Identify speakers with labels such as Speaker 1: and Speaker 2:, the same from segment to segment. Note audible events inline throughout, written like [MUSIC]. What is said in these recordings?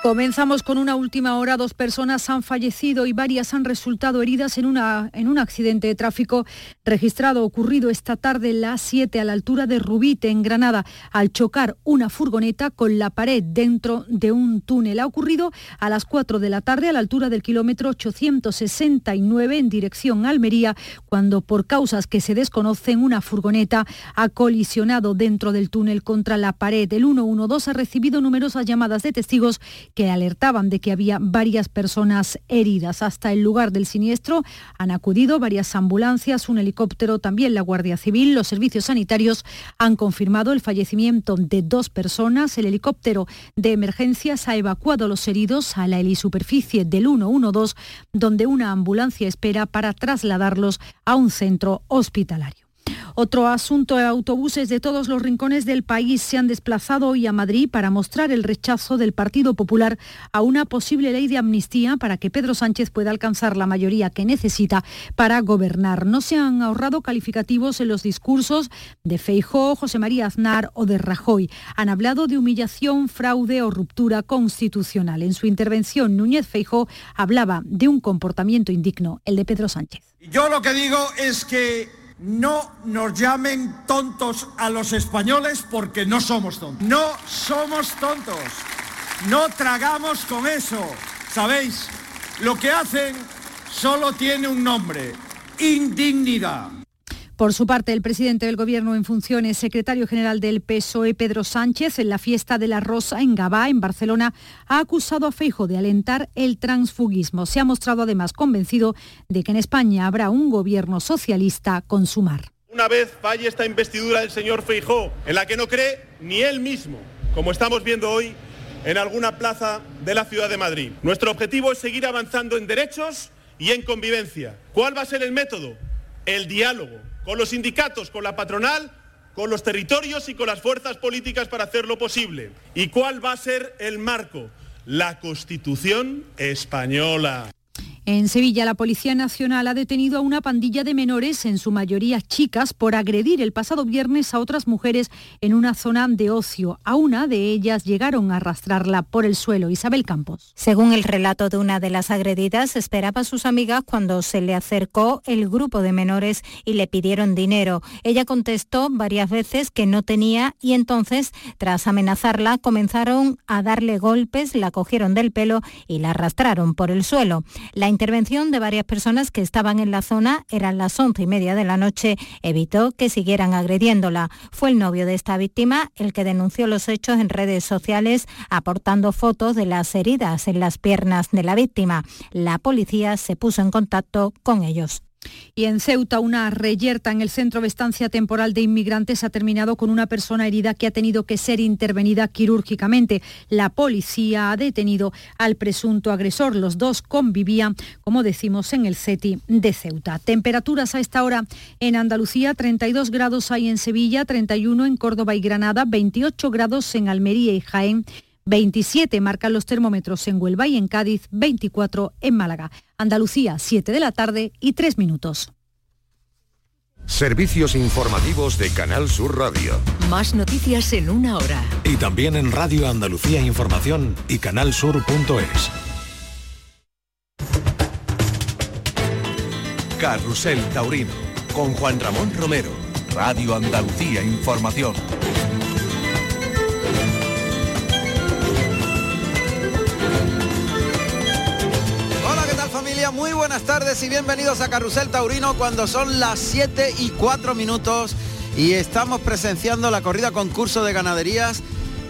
Speaker 1: Comenzamos con una última hora. Dos personas han fallecido y varias han resultado heridas en, una, en un accidente de tráfico registrado ocurrido esta tarde en las 7 a la altura de Rubite, en Granada, al chocar una furgoneta con la pared dentro de un túnel. Ha ocurrido a las 4 de la tarde a la altura del kilómetro 869 en dirección a Almería, cuando por causas que se desconocen una furgoneta ha colisionado dentro del túnel contra la pared. El 112 ha recibido numerosas llamadas de testigos que alertaban de que había varias personas heridas. Hasta el lugar del siniestro han acudido varias ambulancias, un helicóptero, también la Guardia Civil. Los servicios sanitarios han confirmado el fallecimiento de dos personas. El helicóptero de emergencias ha evacuado a los heridos a la helisuperficie del 112, donde una ambulancia espera para trasladarlos a un centro hospitalario. Otro asunto, de autobuses de todos los rincones del país se han desplazado hoy a Madrid para mostrar el rechazo del Partido Popular a una posible ley de amnistía para que Pedro Sánchez pueda alcanzar la mayoría que necesita para gobernar. No se han ahorrado calificativos en los discursos de Feijó, José María Aznar o de Rajoy. Han hablado de humillación, fraude o ruptura constitucional. En su intervención, Núñez Feijó hablaba de un comportamiento indigno, el de Pedro Sánchez.
Speaker 2: Yo lo que digo es que no nos llamen tontos a los españoles porque no somos tontos. No somos tontos. No tragamos con eso. ¿Sabéis? Lo que hacen solo tiene un nombre. Indignidad.
Speaker 1: Por su parte, el presidente del Gobierno en funciones, secretario general del PSOE, Pedro Sánchez, en la fiesta de la Rosa en Gabá, en Barcelona, ha acusado a Feijo de alentar el transfugismo. Se ha mostrado además convencido de que en España habrá un gobierno socialista con sumar.
Speaker 3: Una vez falle esta investidura del señor Feijó, en la que no cree ni él mismo, como estamos viendo hoy en alguna plaza de la ciudad de Madrid. Nuestro objetivo es seguir avanzando en derechos y en convivencia. ¿Cuál va a ser el método? El diálogo con los sindicatos, con la patronal, con los territorios y con las fuerzas políticas para hacerlo posible. ¿Y cuál va a ser el marco? La Constitución española.
Speaker 1: En Sevilla, la Policía Nacional ha detenido a una pandilla de menores, en su mayoría chicas, por agredir el pasado viernes a otras mujeres en una zona de ocio. A una de ellas llegaron a arrastrarla por el suelo. Isabel Campos.
Speaker 4: Según el relato de una de las agredidas, esperaba a sus amigas cuando se le acercó el grupo de menores y le pidieron dinero. Ella contestó varias veces que no tenía y entonces, tras amenazarla, comenzaron a darle golpes, la cogieron del pelo y la arrastraron por el suelo. La intervención de varias personas que estaban en la zona, eran las once y media de la noche, evitó que siguieran agrediéndola. Fue el novio de esta víctima el que denunció los hechos en redes sociales, aportando fotos de las heridas en las piernas de la víctima. La policía se puso en contacto con ellos.
Speaker 1: Y en Ceuta, una reyerta en el centro de estancia temporal de inmigrantes ha terminado con una persona herida que ha tenido que ser intervenida quirúrgicamente. La policía ha detenido al presunto agresor. Los dos convivían, como decimos, en el CETI de Ceuta. Temperaturas a esta hora en Andalucía, 32 grados hay en Sevilla, 31 en Córdoba y Granada, 28 grados en Almería y Jaén. 27 marcan los termómetros en Huelva y en Cádiz, 24 en Málaga. Andalucía, 7 de la tarde y 3 minutos.
Speaker 5: Servicios informativos de Canal Sur Radio.
Speaker 6: Más noticias en una hora.
Speaker 7: Y también en Radio Andalucía Información y canalsur.es.
Speaker 5: Carrusel Taurino con Juan Ramón Romero. Radio Andalucía Información.
Speaker 8: Buenas tardes y bienvenidos a Carrusel Taurino cuando son las 7 y 4 minutos y estamos presenciando la corrida concurso de ganaderías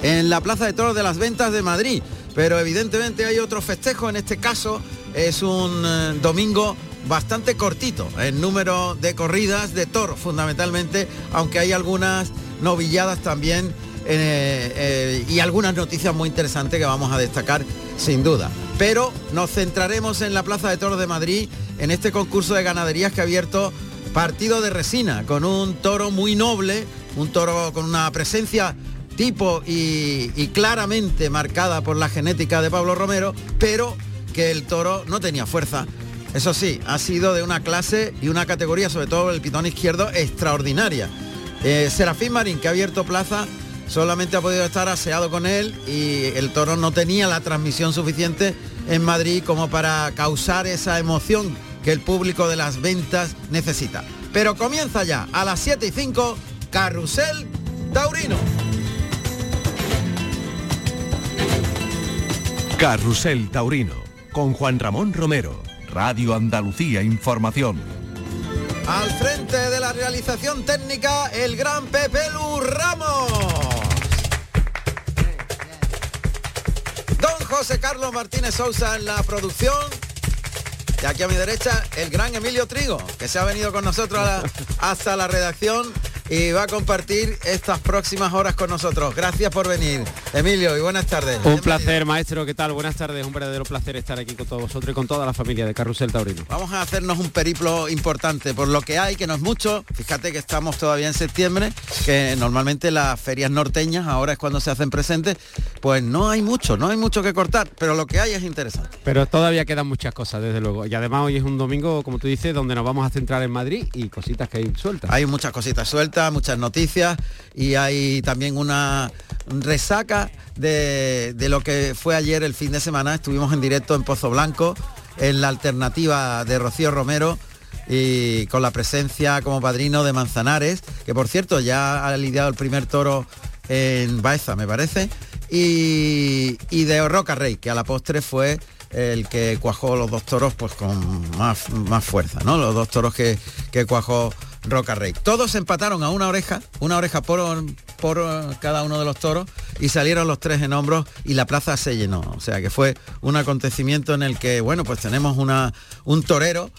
Speaker 8: en la Plaza de Toros de las Ventas de Madrid. Pero evidentemente hay otro festejo, en este caso es un eh, domingo bastante cortito en número de corridas de toros fundamentalmente, aunque hay algunas novilladas también eh, eh, y algunas noticias muy interesantes que vamos a destacar sin duda. Pero nos centraremos en la Plaza de Toros de Madrid, en este concurso de ganaderías que ha abierto partido de resina, con un toro muy noble, un toro con una presencia tipo y, claramente marcada por la genética de Pablo Romero, pero que el toro no tenía fuerza Eso sí, ha sido de una clase y una categoría, sobre todo el pitón izquierdo, extraordinaria. Eh, Serafín Marín, que ha abierto plaza, solamente ha podido estar aseado con él y el toro no tenía la transmisión suficiente en Madrid como para causar esa emoción que el público de las ventas necesita. Pero comienza ya a las 7 y 5, Carrusel Taurino.
Speaker 5: Carrusel Taurino, con Juan Ramón Romero, Radio Andalucía Información.
Speaker 8: Al frente de la realización técnica, el gran Pepe Lu Ramos. José Carlos Martínez Sousa en la producción. Y aquí a mi derecha, el gran Emilio Trigo, que se ha venido con nosotros hasta la redacción y va a compartir estas próximas horas con nosotros. Gracias por venir, Emilio, y buenas tardes.
Speaker 9: Un placer, maestro. ¿Qué tal? Buenas tardes. Un verdadero placer estar aquí con todos vosotros y con toda la familia de Carrusel Taurino.
Speaker 8: Vamos a hacernos un periplo importante por lo que hay, que no es mucho. Fíjate que estamos todavía en septiembre, que normalmente las ferias norteñas, ahora es cuando se hacen presentes, pues no hay mucho, no hay mucho que cortar, pero lo que hay es interesante.
Speaker 9: Pero todavía quedan muchas cosas, desde luego. Y además hoy es un domingo, como tú dices, donde nos vamos a centrar en Madrid y cositas que hay sueltas.
Speaker 8: Hay muchas cositas sueltas, muchas noticias y hay también una resaca de, de lo que fue ayer el fin de semana. Estuvimos en directo en Pozo Blanco, en la alternativa de Rocío Romero y con la presencia como padrino de Manzanares, que por cierto ya ha lidiado el primer toro en Baeza, me parece, y, y de Roca Rey, que a la postre fue el que cuajó los dos toros pues con más, más fuerza, ¿no? Los dos toros que, que cuajó Roca Rey. Todos empataron a una oreja, una oreja por, por cada uno de los toros y salieron los tres en hombros y la plaza se llenó. O sea que fue un acontecimiento en el que, bueno, pues tenemos una, un torero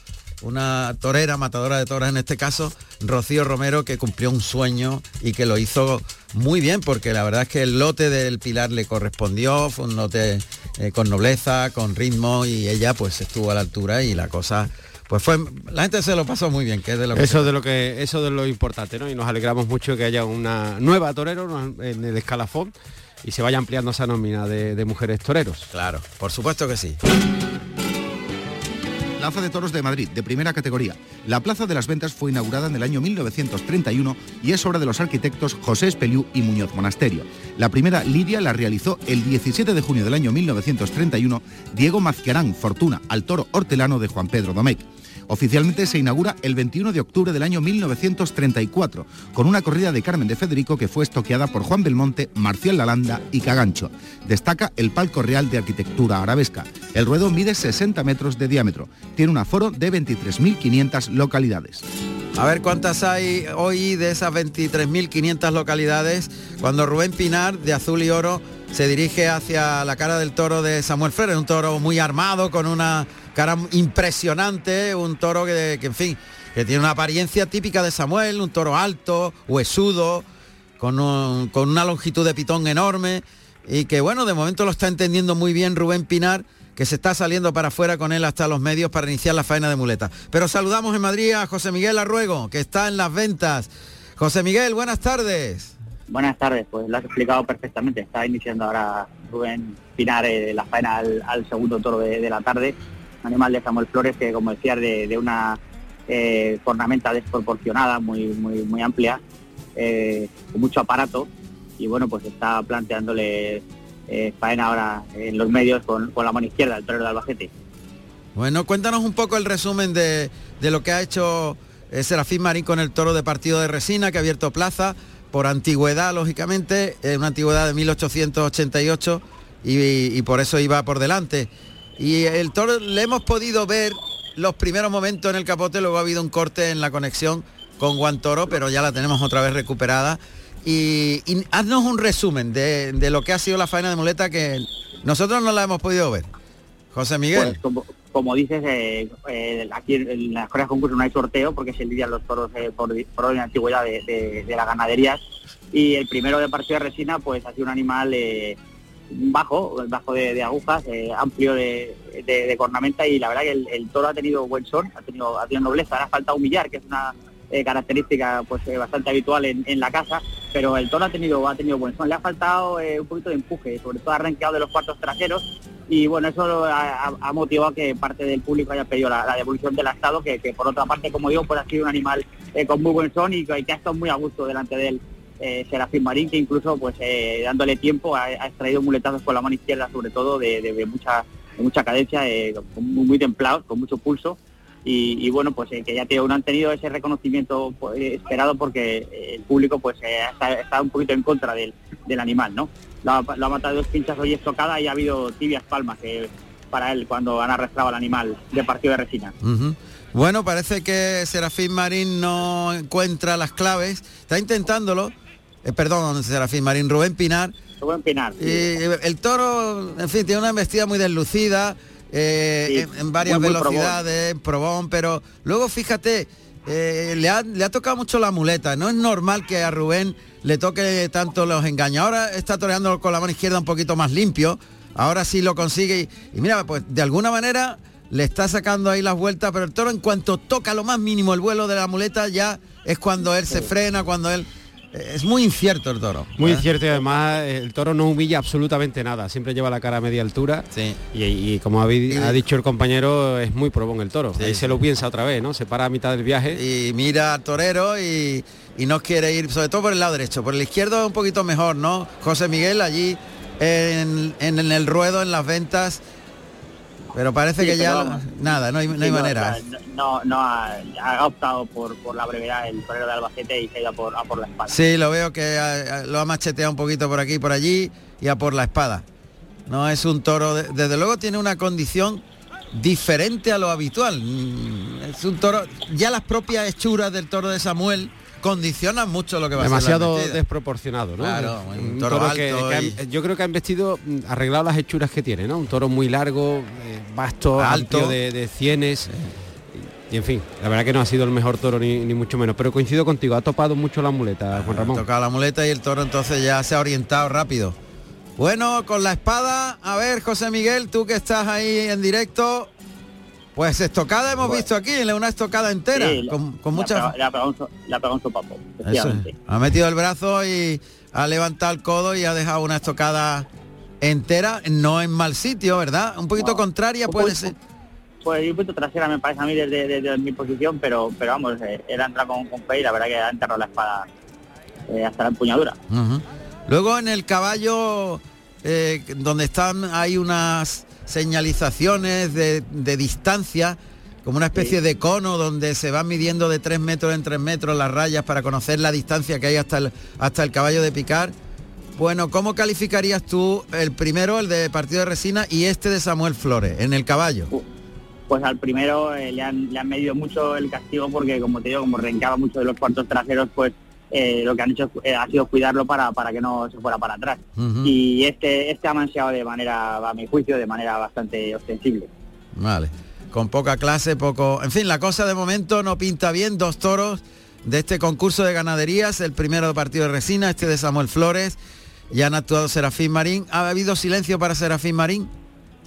Speaker 8: una torera, matadora de toras en este caso, Rocío Romero, que cumplió un sueño y que lo hizo muy bien, porque la verdad es que el lote del Pilar le correspondió, fue un lote eh, con nobleza, con ritmo, y ella pues estuvo a la altura y la cosa, pues fue, la gente se lo pasó muy bien, que es de lo que
Speaker 9: Eso de lo que, eso de lo importante, ¿no? Y nos alegramos mucho que haya una nueva torero en el escalafón y se vaya ampliando esa nómina de, de mujeres toreros.
Speaker 8: Claro, por supuesto que sí.
Speaker 10: Plaza de Toros de Madrid, de primera categoría. La Plaza de las Ventas fue inaugurada en el año 1931 y es obra de los arquitectos José Espeliú y Muñoz Monasterio. La primera lidia la realizó el 17 de junio del año 1931 Diego Mazquerán Fortuna al toro hortelano de Juan Pedro Domecq. Oficialmente se inaugura el 21 de octubre del año 1934, con una corrida de Carmen de Federico que fue estoqueada por Juan Belmonte, Marcial Lalanda y Cagancho. Destaca el palco real de arquitectura arabesca. El ruedo mide 60 metros de diámetro. Tiene un aforo de 23.500 localidades.
Speaker 8: A ver cuántas hay hoy de esas 23.500 localidades cuando Rubén Pinar de Azul y Oro se dirige hacia la cara del toro de Samuel Freire, un toro muy armado con una cara impresionante, un toro que, en fin, que tiene una apariencia típica de Samuel, un toro alto, huesudo, con, con una longitud de pitón enorme y que bueno, de momento lo está entendiendo muy bien Rubén Pinar, que se está saliendo para afuera con él hasta los medios para iniciar la faena de muleta. Pero saludamos en Madrid a José Miguel Arruego, que está en las ventas. José Miguel, buenas tardes.
Speaker 11: Buenas tardes, pues lo has explicado perfectamente. Está iniciando ahora Rubén Pinar eh, la faena al, segundo toro de la tarde. Animal de Samuel Flores que, como decías, de, una eh, cornamenta desproporcionada, muy, muy, muy amplia, eh, con mucho aparato. Y bueno, pues está planteándole eh, faena ahora en los medios con, con la mano izquierda, el torero de Albacete.
Speaker 8: Bueno, cuéntanos un poco el resumen de, de lo que ha hecho eh, Serafín Marín con el toro de partido de resina, que ha abierto plaza por antigüedad, lógicamente, eh, una antigüedad de 1888 y, y por eso iba por delante. Y el toro le hemos podido ver los primeros momentos en el capote, luego ha habido un corte en la conexión con Guantoro, pero ya la tenemos otra vez recuperada. Y, y haznos un resumen de, de lo que ha sido la faena de muleta que nosotros no la hemos podido ver. José Miguel.
Speaker 11: Pues como, como dices, eh, eh, aquí en, las correas concurso no hay sorteo porque se lidian los toros eh, por, por antigüedad de, de, de las ganaderías y el primero de partido de resina pues ha sido un animal bajo, bajo de, agujas, eh, amplio de, de- cornamenta y la verdad que el, toro ha tenido buen son, ha tenido, ha tenido nobleza, ahora falta humillar, que es una eh, característica pues eh, bastante habitual en, la casa, pero el toro ha tenido, ha tenido buen son, le ha faltado un poquito de empuje, sobre todo ha arranqueado de los cuartos traseros y bueno, eso ha, motivado que parte del público haya pedido la, devolución del estado, que, por otra parte, como digo, pues ha sido un animal con muy buen son y que, ha estado muy a gusto delante de él. Eh, Serafín Marín, que incluso pues eh, dándole tiempo ha, extraído muletazos con la mano izquierda, sobre todo de, mucha, mucha cadencia, muy, muy templado, con mucho pulso. Y, bueno, pues que ya te, no han tenido ese reconocimiento pues, esperado porque el público pues está, un poquito en contra del, del animal, ¿no? lo ha, matado dos pinchas hoy estocada y ha habido tibias palmas para él cuando han arrastrado al animal de partido de resina.
Speaker 8: Bueno, parece que Serafín Marín no encuentra las claves, está intentándolo, eh, perdón, Serafín Marín, Rubén Pinar.
Speaker 11: Rubén Pinar.
Speaker 8: Y el toro, en fin, tiene una embestida muy deslucida, eh, en, varias velocidades, probón. pero luego fíjate, eh, le, ha, le ha tocado mucho la muleta, no es normal que a Rubén le toque tanto los engaños. Ahora está toreando con la mano izquierda un poquito más limpio. Ahora sí lo consigue. Y, mira, pues de alguna manera le está sacando ahí las vueltas, pero el toro en cuanto toca lo más mínimo el vuelo de la muleta ya es cuando él se frena, cuando él... Es muy incierto el toro.
Speaker 9: Muy ¿eh? incierto y además el toro no humilla absolutamente nada, siempre lleva la cara a media altura
Speaker 8: sí.
Speaker 9: y, como ha, dicho el compañero, es muy probón el toro. Ahí se lo piensa otra vez, ¿no? Se para a mitad del viaje.
Speaker 8: Y mira al torero y, y no quiere ir, sobre todo por el lado derecho, por el izquierdo un poquito mejor, ¿no? José Miguel allí en, el ruedo, en las ventas, pero parece que ya nada, no hay, manera.
Speaker 11: No, no, ha, optado por, la brevedad el torero de Albacete y se ha ido a por, la espada.
Speaker 8: Sí, lo veo que lo ha macheteado un poquito por aquí y por allí y a por la espada. No es un toro, desde luego tiene una condición diferente a lo habitual. Mm, es un toro, ya las propias hechuras del toro de Samuel condiciona mucho lo que va
Speaker 9: Demasiado
Speaker 8: a ser
Speaker 9: desproporcionado, ¿no?
Speaker 8: Claro, un, toro,
Speaker 9: que, yo creo que ha investido, mm, arreglado las hechuras que tiene, ¿no? Un toro muy largo, eh, vasto, alto, de, cienes. Y en fin, la verdad que no ha sido el mejor toro ni, mucho menos, pero coincido contigo, ha topado mucho la muleta, Juan Ramón.
Speaker 8: Ha tocado la muleta y el toro entonces ya se ha orientado rápido. Bueno, con la espada, a ver, José Miguel, tú que estás ahí en directo, pues estocada hemos visto aquí, una estocada entera, con, con mucha...
Speaker 11: La pegado un sopapo,
Speaker 8: Ha metido el brazo y ha levantado el codo y ha dejado una estocada entera, no en mal sitio, ¿verdad? Un poquito contraria puede ser.
Speaker 11: Pues un poquito trasera me parece a mí desde, mi posición, pero pero vamos, eh, él entra con, con y la verdad que ha enterrado la espada eh, hasta la empuñadura.
Speaker 8: Luego en el caballo, eh, donde están, hay unas señalizaciones de, distancia, como una especie de cono donde se van midiendo de 3 metros en 3 metros las rayas para conocer la distancia que hay hasta el, hasta el caballo de picar. Bueno, ¿cómo calificarías tú el primero, el de partido de resina, y este de Samuel Flores, en el caballo?
Speaker 11: Pues al primero eh, le, han, le han medido mucho el castigo porque, como te digo, como rencaba mucho de los cuartos traseros, pues eh, lo que han hecho eh, ha sido cuidarlo para, para que no se fuera para atrás. Y este, este ha manseado de manera, a mi juicio, de manera bastante ostensible.
Speaker 8: Vale, con poca clase, poco... En fin, la cosa de momento no pinta bien, dos toros de este concurso de ganaderías, el primero de partido de Resina, este de Samuel Flores, ya han actuado Serafín Marín. ¿Ha habido silencio para Serafín Marín?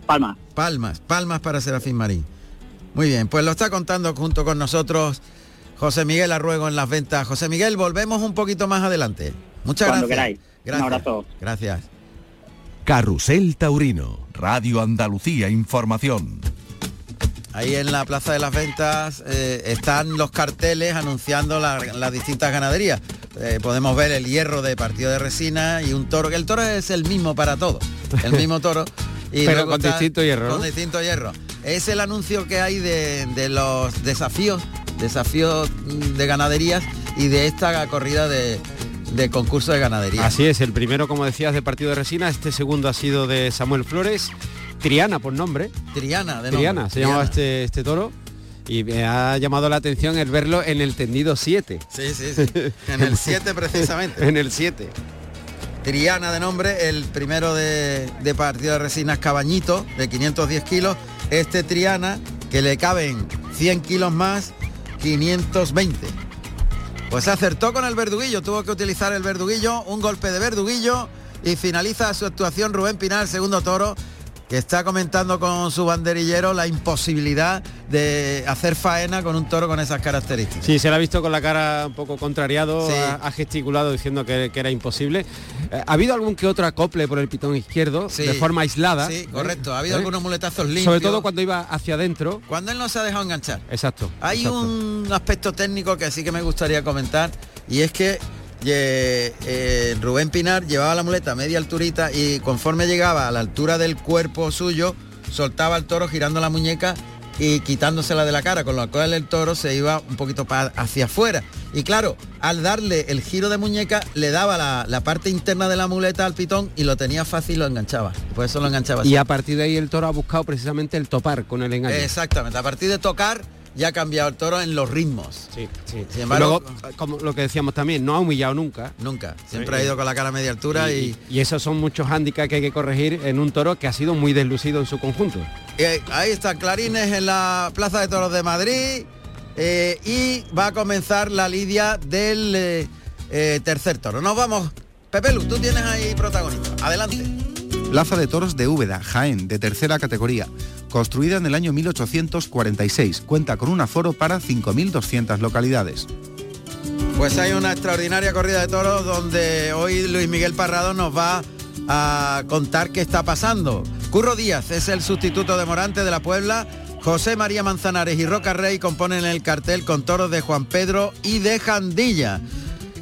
Speaker 11: Palmas.
Speaker 8: Palmas, palmas para Serafín Marín. Muy bien, pues lo está contando junto con nosotros José Miguel Arruego en las ventas. José Miguel, volvemos un poquito más adelante. Muchas
Speaker 11: Cuando
Speaker 8: gracias.
Speaker 11: Gracias. Un abrazo.
Speaker 8: Gracias.
Speaker 5: Carrusel Taurino, Radio Andalucía Información.
Speaker 8: Ahí en la Plaza de las Ventas eh, están los carteles anunciando las distintas ganaderías. Eh, podemos ver el hierro de partido de resina y un toro, que el toro es el mismo para todos, el mismo toro. [LAUGHS]
Speaker 9: Y Pero con distinto hierro.
Speaker 8: Con distinto hierro. Es el anuncio que hay de los desafíos desafío de ganaderías y de esta corrida de, concurso de ganadería.
Speaker 9: Así es, el primero, como decías, de partido de resina, este segundo ha sido de Samuel Flores, Triana por nombre.
Speaker 8: Triana, de
Speaker 9: Triana, se llamaba este, este toro. Y me ha llamado la atención el verlo en el tendido 7.
Speaker 8: Sí, sí, sí. En el [LAUGHS] 7 precisamente.
Speaker 9: en el 7.
Speaker 8: Triana de nombre, el primero de, de partido de resinas Cabañito, de 510 kilos. Este Triana, que le caben 100 kilos más, 520. Pues acertó con el verduguillo, tuvo que utilizar el verduguillo, un golpe de verduguillo y finaliza su actuación Rubén Pinar, segundo toro, que está comentando con su banderillero la imposibilidad de hacer faena con un toro con esas características.
Speaker 9: Sí, se le ha visto con la cara un poco contrariado, ha, gesticulado diciendo que, era imposible. Eh, ¿Ha habido algún que otro acople por el pitón izquierdo de forma aislada?
Speaker 8: Sí, correcto. Ha habido ¿Eh? algunos muletazos limpios.
Speaker 9: Sobre todo cuando iba hacia adentro.
Speaker 8: Cuando él no se ha dejado enganchar.
Speaker 9: Exacto.
Speaker 8: Hay un aspecto técnico que sí que me gustaría comentar y es que eh, Rubén Pinar llevaba la muleta a media alturita y conforme llegaba a la altura del cuerpo suyo, soltaba al toro girando la muñeca y quitándosela de la cara, con lo cual el toro se iba un poquito hacia afuera. Y claro, al darle el giro de muñeca, le daba la, parte interna de la muleta al pitón y lo tenía fácil y lo enganchaba. Por eso lo enganchaba.
Speaker 9: Y a partir de ahí el toro ha buscado precisamente el topar con el engaño.
Speaker 8: Exactamente, a partir de tocar ya ha cambiado el toro en los ritmos.
Speaker 9: Sí, sí. Sin embargo, como lo que decíamos también, no ha humillado nunca.
Speaker 8: Nunca. Siempre ha ido con la cara a media altura y,
Speaker 9: y... esos son muchos hándicaps que hay que corregir en un toro que ha sido muy deslucido en su conjunto.
Speaker 8: Eh, ahí está Clarines en la Plaza de Toros de Madrid. Eh, y va a comenzar la lidia del eh, tercer toro. Nos vamos. Pepe Lu, tú tienes ahí protagonista. Adelante.
Speaker 10: Plaza de Toros de Úbeda, Jaén, de tercera categoría construida en el año 1846. Cuenta con un aforo para 5.200 localidades.
Speaker 8: Pues hay una extraordinaria corrida de toros donde hoy Luis Miguel Parrado nos va a contar qué está pasando. Curro Díaz es el sustituto de Morante de la Puebla. José María Manzanares y Roca Rey componen el cartel con toros de Juan Pedro y de Jandilla.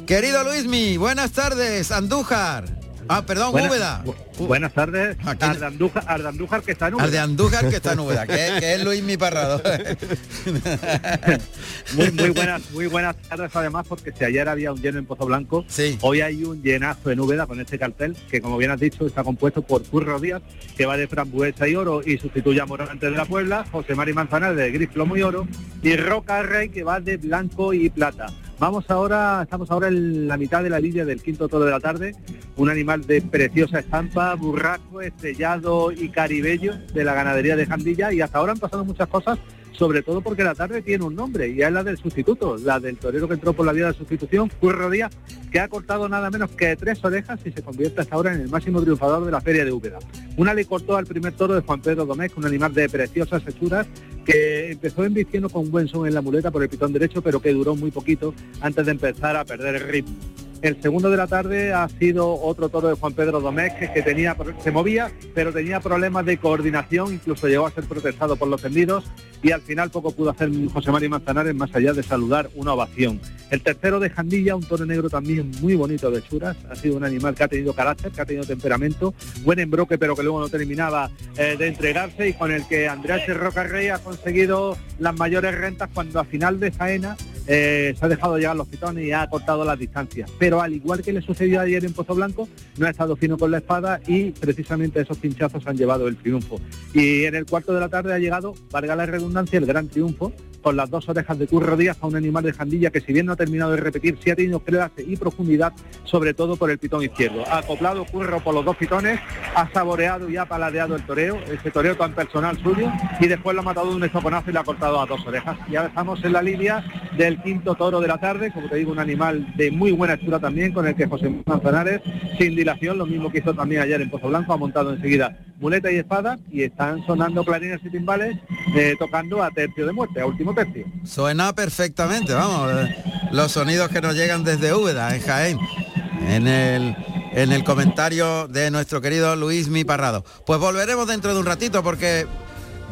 Speaker 8: Querido Luismi, buenas tardes, Andújar. Ah, perdón, Úbeda.
Speaker 12: Buenas tardes. Al de, Andújar, que está en Úbeda.
Speaker 8: Al de Andújar que está en Úbeda, que, es Luis Mi Parrado. [LAUGHS]
Speaker 12: muy, muy, buenas, muy buenas tardes además, porque si ayer había un lleno en Pozo Blanco, hoy hay un llenazo en Úbeda con este cartel, que como bien has dicho, está compuesto por Curro Díaz, que va de frambuesa y oro y sustituye a Morante de la Puebla, José Mari Manzanares de gris, plomo y oro, y Roca Rey, que va de blanco y plata. Vamos ahora, estamos ahora en la mitad de la línea del quinto toro de la tarde, un animal de preciosa estampa, burraco, estrellado y caribello de la ganadería de Jandilla. Y hasta ahora han pasado muchas cosas sobre todo porque la tarde tiene un nombre y es la del sustituto, la del torero que entró por la vía de sustitución, Curro Díaz, que ha cortado nada menos que tres orejas y se convierte hasta ahora en el máximo triunfador de la feria de Úbeda. Una le cortó al primer toro de Juan Pedro Domecq, un animal de preciosas hechuras que empezó embistiendo con buen son en la muleta por el pitón derecho, pero que duró muy poquito antes de empezar a perder el ritmo. El segundo de la tarde ha sido otro toro de Juan Pedro Domecq que tenía, se movía, pero tenía problemas de coordinación, incluso llegó a ser protestado por los tendidos y al final poco pudo hacer José María Manzanares más allá de saludar una ovación. El tercero de Jandilla, un toro negro también muy bonito de churas, ha sido un animal que ha tenido carácter, que ha tenido temperamento, buen embroque, pero que luego no terminaba eh, de entregarse y con el que Andrés Roca Rey ha conseguido las mayores rentas cuando a final de faena eh, se ha dejado llegar los pitones y ha cortado las distancias. Al igual que le sucedió ayer en Pozo Blanco, no ha estado fino con la espada y precisamente esos pinchazos han llevado el triunfo. Y en el cuarto de la tarde ha llegado, valga la redundancia, el gran triunfo con las dos orejas de Curro Díaz a un animal de jandilla que si bien no ha terminado de repetir, sí ha tenido clase y profundidad, sobre todo por el pitón izquierdo. Ha acoplado Curro por los dos pitones, ha saboreado y ha paladeado el toreo, ese toreo tan personal suyo, y después lo ha matado de un estoconazo y le ha cortado a dos orejas. Y ahora estamos en la línea del quinto toro de la tarde, como te digo, un animal de muy buena hechura también, con el que José Manzanares, sin dilación, lo mismo que hizo también ayer en Pozo Blanco, ha montado enseguida muleta y espada y están sonando clarines y timbales eh, tocando a tercio de muerte, a último tercio.
Speaker 8: Suena perfectamente, vamos, eh, los sonidos que nos llegan desde Úbeda, en Jaén, en el, en el comentario de nuestro querido Luis Mi Parrado. Pues volveremos dentro de un ratito porque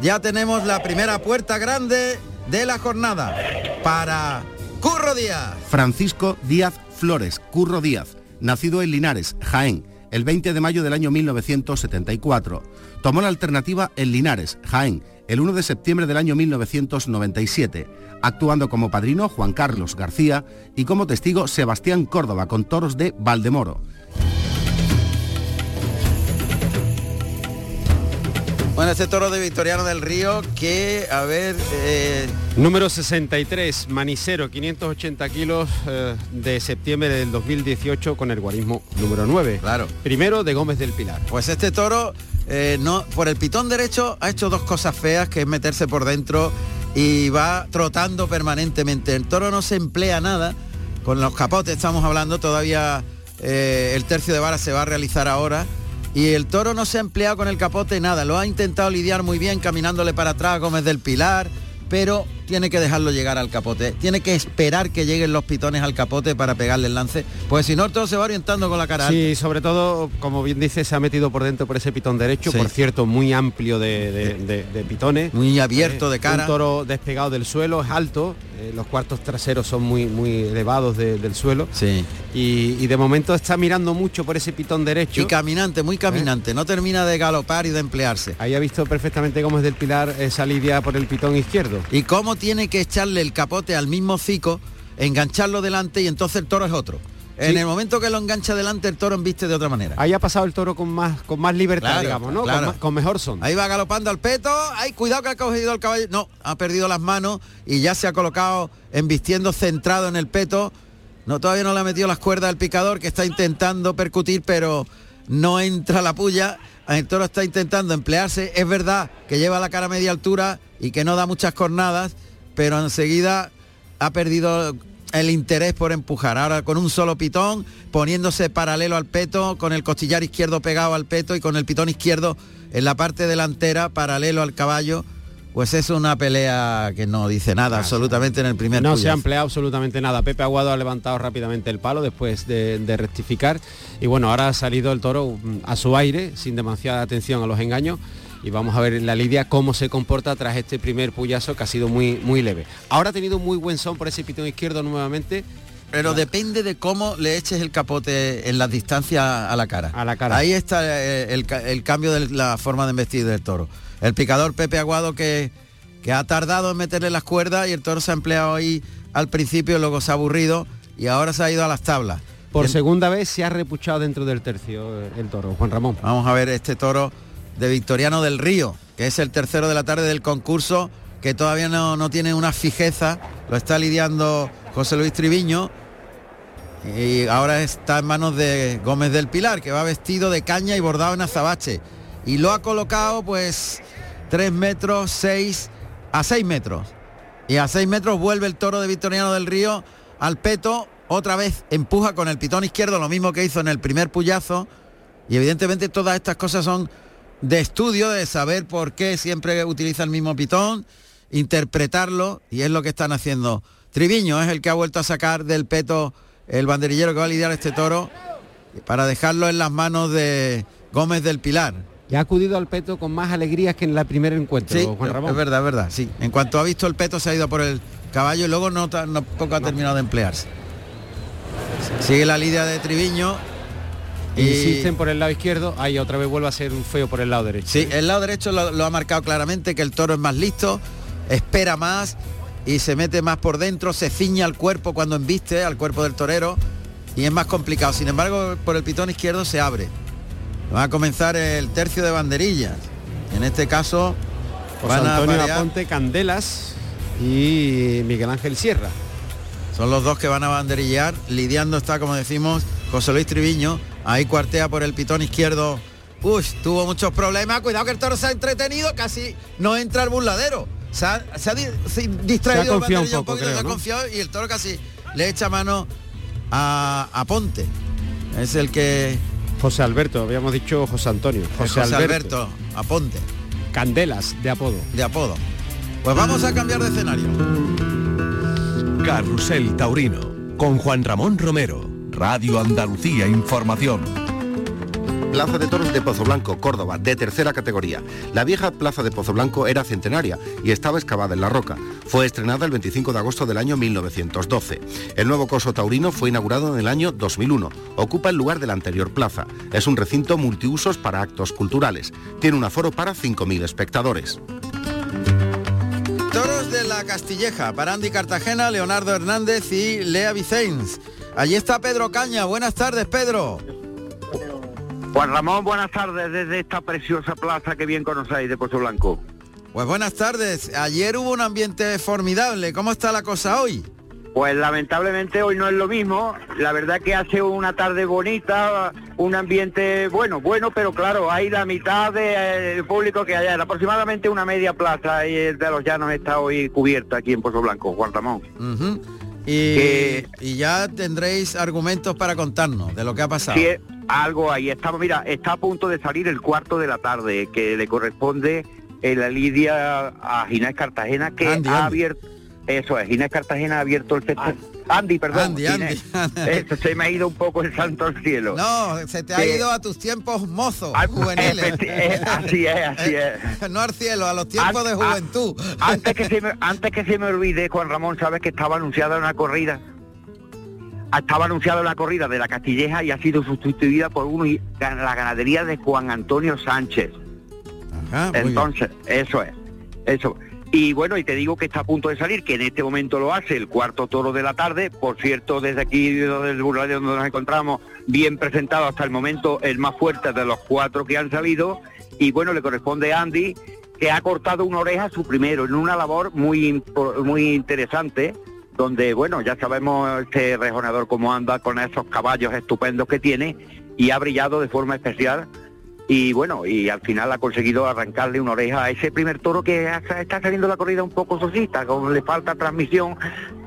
Speaker 8: ya tenemos la primera puerta grande de la jornada para Curro Díaz.
Speaker 10: Francisco Díaz Flores, Curro Díaz, nacido en Linares, Jaén, el 20 de mayo del año 1974. Tomó la alternativa en Linares, Jaén, el 1 de septiembre del año 1997, actuando como padrino Juan Carlos García y como testigo Sebastián Córdoba con toros de Valdemoro.
Speaker 8: Bueno, este toro de Victoriano del Río que, a ver... Eh,
Speaker 9: Número 63, Manicero, 580 kilos eh, de septiembre del 2018 con el guarismo número 9.
Speaker 8: Claro.
Speaker 9: Primero de Gómez del Pilar.
Speaker 8: Pues este toro, eh, no, por el pitón derecho ha hecho dos cosas feas, que es meterse por dentro y va trotando permanentemente. El toro no se emplea nada. Con los capotes estamos hablando, todavía el tercio de vara se va a realizar ahora y el toro no se ha empleado con el capote nada, lo ha intentado lidiar muy bien caminándole para atrás a Gómez del Pilar, pero tiene que dejarlo llegar al capote. Tiene que esperar que lleguen los pitones al capote para pegarle el lance, pues si no todo se va orientando con la cara.
Speaker 9: Sí, sobre todo, como bien dice, se ha metido por dentro por ese pitón derecho, por cierto, muy amplio de, pitones.
Speaker 8: Muy abierto de cara.
Speaker 9: Un toro despegado del suelo, es alto, eh, los cuartos traseros son muy, muy elevados del suelo.
Speaker 8: Sí.
Speaker 9: Y, de momento está mirando mucho por ese pitón derecho.
Speaker 8: Y caminante, muy caminante, no termina de galopar y de emplearse.
Speaker 9: Ahí ha visto perfectamente cómo es del Pilar esa lidia por el pitón izquierdo.
Speaker 8: Y cómo tiene que echarle el capote al mismo cico, engancharlo delante y entonces el toro es otro. En el momento que lo engancha delante, el toro viste de otra manera.
Speaker 9: Ahí ha pasado el toro con más, con más libertad, digamos, ¿no? Con, mejor son.
Speaker 8: Ahí va galopando al peto. Ay, cuidado que ha cogido el caballo. No, ha perdido las manos y ya se ha colocado embistiendo centrado en el peto. No, todavía no le ha metido las cuerdas al picador que está intentando percutir, pero no entra la puya. El toro está intentando emplearse. Es verdad que lleva la cara a media altura y que no da muchas cornadas, pero enseguida ha perdido el interés por empujar. Ahora con un solo pitón, poniéndose paralelo al peto, con el costillar izquierdo pegado al peto y con el pitón izquierdo en la parte delantera, paralelo al caballo. Pues es una pelea que no dice nada absolutamente en el primer
Speaker 9: No se ha empleado absolutamente nada. Pepe Aguado ha levantado rápidamente el palo después de, de, rectificar. Y bueno, ahora ha salido el toro mm, a su aire, sin demasiada atención a los engaños y vamos a ver en la lidia cómo se comporta tras este primer puyazo que ha sido muy, muy leve. Ahora ha tenido muy buen son por ese pitón izquierdo nuevamente.
Speaker 8: Pero depende de cómo le eches el capote en las distancias a la cara.
Speaker 9: A la cara.
Speaker 8: Ahí está eh, el, cambio de la forma de investir del toro. El picador Pepe Aguado que, que ha tardado en meterle las cuerdas y el toro se ha empleado ahí al principio, luego se ha aburrido y ahora se ha ido a las tablas.
Speaker 9: Por segunda vez se ha repuchado dentro del tercio el toro, Juan Ramón.
Speaker 8: Vamos a ver este toro de Victoriano del Río, que es el tercero de la tarde del concurso, que todavía no, tiene una fijeza, lo está lidiando José Luis Triviño, y ahora está en manos de Gómez del Pilar, que va vestido de caña y bordado en azabache. Y lo ha colocado pues 3 metros 6 a 6 metros. Y a 6 metros vuelve el toro de Victoriano del Río al peto, otra vez empuja con el pitón izquierdo, lo mismo que hizo en el primer puyazo. Y evidentemente todas estas cosas son de estudio, de saber por qué siempre utiliza el mismo pitón, interpretarlo, y es lo que están haciendo. Triviño es el que ha vuelto a sacar del peto el banderillero que va a lidiar este toro para dejarlo en las manos de Gómez del Pilar.
Speaker 9: Y ha acudido al peto con más alegrías que en el primer encuentro,
Speaker 8: sí, Juan Ramón. Es verdad, es verdad, sí. En cuanto ha visto el peto se ha ido por el caballo y luego no, no poco ha terminado de emplearse. Sigue la lidia de Triviño
Speaker 9: Insisten por el lado izquierdo, ahí otra vez vuelve a ser un feo por el lado derecho.
Speaker 8: Sí, el lado derecho lo, ha marcado claramente, que el toro es más listo, espera más y se mete más por dentro, se ciña al cuerpo cuando embiste, al cuerpo del torero, y es más complicado. Sin embargo, por el pitón izquierdo se abre. Va a comenzar el tercio de banderillas. En este caso,
Speaker 9: van Antonio a Aponte Candelas y Miguel Ángel Sierra.
Speaker 8: Son los dos que van a banderillar. Lidiando está, como decimos, José Luis Triviño Ahí cuartea por el pitón izquierdo. Uy, tuvo muchos problemas. Cuidado que el toro se ha entretenido. Casi no entra al burladero. Se ha, distraído
Speaker 9: un,
Speaker 8: poquito, se ha confiado y el toro casi le echa mano a, Ponte. Es el que...
Speaker 9: José Alberto, habíamos dicho José Antonio.
Speaker 8: José, Alberto. a Ponte.
Speaker 9: Candelas, de apodo.
Speaker 8: De apodo. Pues vamos a cambiar de escenario.
Speaker 5: Carrusel Taurino, con Juan Ramón Romero. Radio Andalucía Información.
Speaker 13: Plaza de Toros de Pozo Blanco, Córdoba, de tercera categoría. La vieja Plaza de Pozo Blanco era centenaria y estaba excavada en la roca. Fue estrenada el 25 de agosto del año 1912. El nuevo coso taurino fue inaugurado en el año 2001. Ocupa el lugar de la anterior plaza. Es un recinto multiusos para actos culturales. Tiene un aforo para 5.000 espectadores.
Speaker 8: Toros de la Castilleja, para Andy Cartagena, Leonardo Hernández y Lea Vicens. Allí está Pedro Caña. Buenas tardes, Pedro.
Speaker 14: Juan Ramón, buenas tardes desde esta preciosa plaza que bien conocéis de Pozo Blanco.
Speaker 8: Pues buenas tardes. Ayer hubo un ambiente formidable. ¿Cómo está la cosa hoy?
Speaker 14: Pues lamentablemente hoy no es lo mismo. La verdad que hace una tarde bonita, un ambiente bueno, bueno, pero claro, hay la mitad del eh, público que hay. aproximadamente una media plaza y el de los llanos está hoy cubierta aquí en Pozo Blanco, Juan Ramón.
Speaker 8: Y, ya tendréis argumentos para contarnos de lo que ha pasado.
Speaker 14: algo ahí. Estamos, mira, está a punto de salir el cuarto de la tarde, que le corresponde en la lidia a Ginés Cartagena, que ha abierto... Eso es, Ginés Cartagena ha abierto el festival. Andy, perdón.
Speaker 8: Andy, Andy.
Speaker 14: Eso, se me ha ido un poco el santo al cielo.
Speaker 8: No, se te ha ido a tus tiempos mozos, juveniles. [LAUGHS]
Speaker 14: así es, así es.
Speaker 8: no al cielo, a los tiempos de juventud.
Speaker 14: Antes que, se me, [LAUGHS] antes que se me olvide, Juan Ramón, sabes que estaba anunciada una corrida. Estaba anunciada una corrida de la Castilleja y ha sido sustituida por uno y la ganadería de Juan Antonio Sánchez. Ajá, Entonces, eso es. Eso. Y bueno, y te digo que está a punto de salir, que en este momento lo hace el cuarto toro de la tarde. Por cierto, desde aquí, desde el burladero donde nos encontramos, bien presentado hasta el momento el más fuerte de los cuatro que han salido. Y bueno, le corresponde a Andy, que ha cortado una oreja su primero, en una labor muy, muy interesante, donde, bueno, ya sabemos este rejonador cómo anda con esos caballos estupendos que tiene y ha brillado de forma especial y bueno, y al final ha conseguido arrancarle una oreja a ese primer toro que está saliendo la corrida un poco sosita, como le falta transmisión,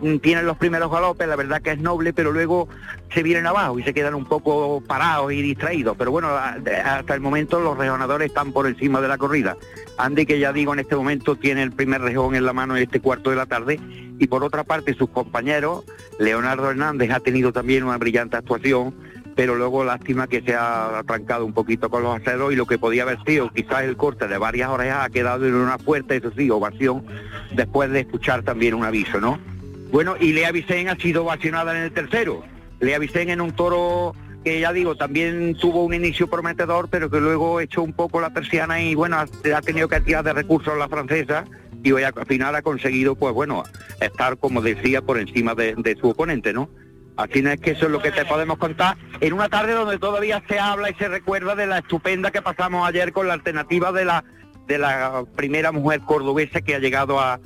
Speaker 14: mm, tienen los primeros galopes, la verdad que es noble, pero luego se vienen abajo y se quedan un poco parados y distraídos. Pero bueno, hasta el momento los rejonadores están por encima de la corrida. Andy, que ya digo, en este momento tiene el primer rejón en la mano en este cuarto de la tarde. Y por otra parte, sus compañeros, Leonardo Hernández ha tenido también una brillante actuación pero luego lástima que se ha atrancado un poquito con los aceros y lo que podía haber sido quizás el corte de varias orejas ha quedado en una fuerte, eso sí, ovación, después de escuchar también un aviso, ¿no? Bueno, y Lea Vicen ha sido ovacionada en el tercero. Lea Vicen en un toro que ya digo, también tuvo un inicio prometedor, pero que luego echó un poco la persiana y bueno, ha, tenido que tirar de recursos la francesa y hoy al final ha conseguido, pues bueno, estar, como decía, por encima de su oponente, ¿no? Así es que eso es lo que te podemos contar en una tarde donde todavía se habla y se recuerda de la estupenda que pasamos ayer con la alternativa de la de la primera mujer cordobesa que ha llegado a,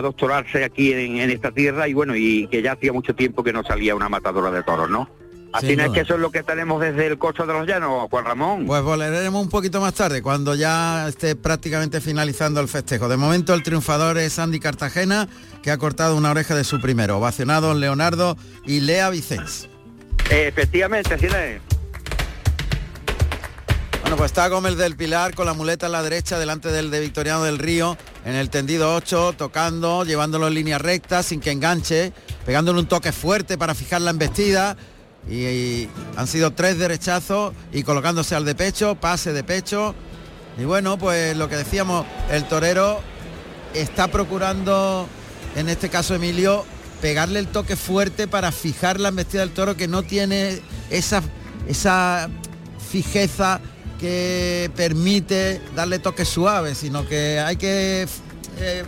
Speaker 14: doctorarse aquí en, en, esta tierra y bueno, y que ya hacía mucho tiempo que no salía una matadora de toros, ¿no? Así es que eso es lo que tenemos desde el costo de los Llanos, Juan Ramón.
Speaker 8: Pues volveremos un poquito más tarde, cuando ya esté prácticamente finalizando el festejo. De momento el triunfador es Andy Cartagena, que ha cortado una oreja de su primero. Ovacionados Leonardo y Lea Vicens.
Speaker 14: efectivamente, así es.
Speaker 8: Bueno, pues está Gómez del Pilar con la muleta a la derecha delante del de Victoriano del Río en el tendido 8, tocando, llevándolo en línea recta sin que enganche, pegándole un toque fuerte para fijar la embestida y, han sido tres derechazos y colocándose al de pecho, pase de pecho. Y bueno, pues lo que decíamos, el torero está procurando, en este caso Emilio, pegarle el toque fuerte para fijar la embestida del toro que no tiene esa, esa fijeza que permite darle toques suaves, sino que hay que eh,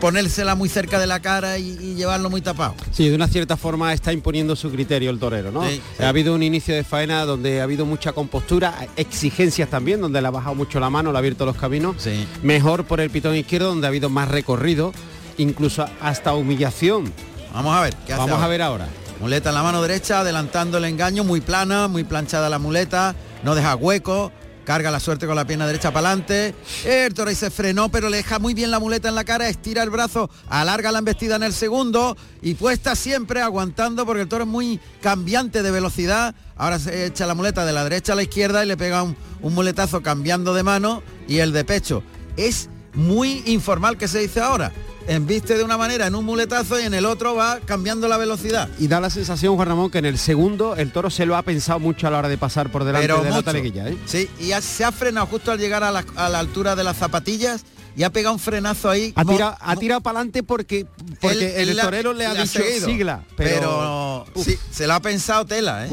Speaker 8: ponérsela muy cerca de la cara y, llevarlo muy tapado.
Speaker 9: Sí, de una cierta forma está imponiendo su criterio el torero, ¿no? Ha habido un inicio de faena donde ha habido mucha compostura, exigencias también, donde le ha bajado mucho la mano, le ha abierto los caminos. Mejor por el pitón izquierdo, donde ha habido más recorrido, incluso hasta humillación.
Speaker 8: Vamos a ver,
Speaker 9: ¿qué Vamos a ver ahora.
Speaker 8: Muleta en la mano derecha, adelantando el engaño, muy plana, muy planchada la muleta, no deja hueco, Carga la suerte con la pierna derecha para adelante. El Torrey se frenó, pero le deja muy bien la muleta en la cara, estira el brazo, alarga la embestida en el segundo y puesta siempre aguantando porque el toro es muy cambiante de velocidad. Ahora se echa la muleta de la derecha a la izquierda y le pega un, un muletazo cambiando de mano y el de pecho. Es muy informal que se dice ahora embiste de una manera en un muletazo y en el otro va cambiando la velocidad.
Speaker 9: Y da la sensación, Juan Ramón, que en el segundo el toro se lo ha pensado mucho a la hora de pasar por delante de la taleguilla. ¿eh?
Speaker 8: Sí, y se ha frenado justo al llegar a la, altura de las zapatillas y ha pegado un frenazo ahí.
Speaker 9: Ha tirado, ha tirado para adelante porque, porque el torero le ha dicho sigla.
Speaker 8: Pero, sí, se lo ha pensado tela. ¿eh?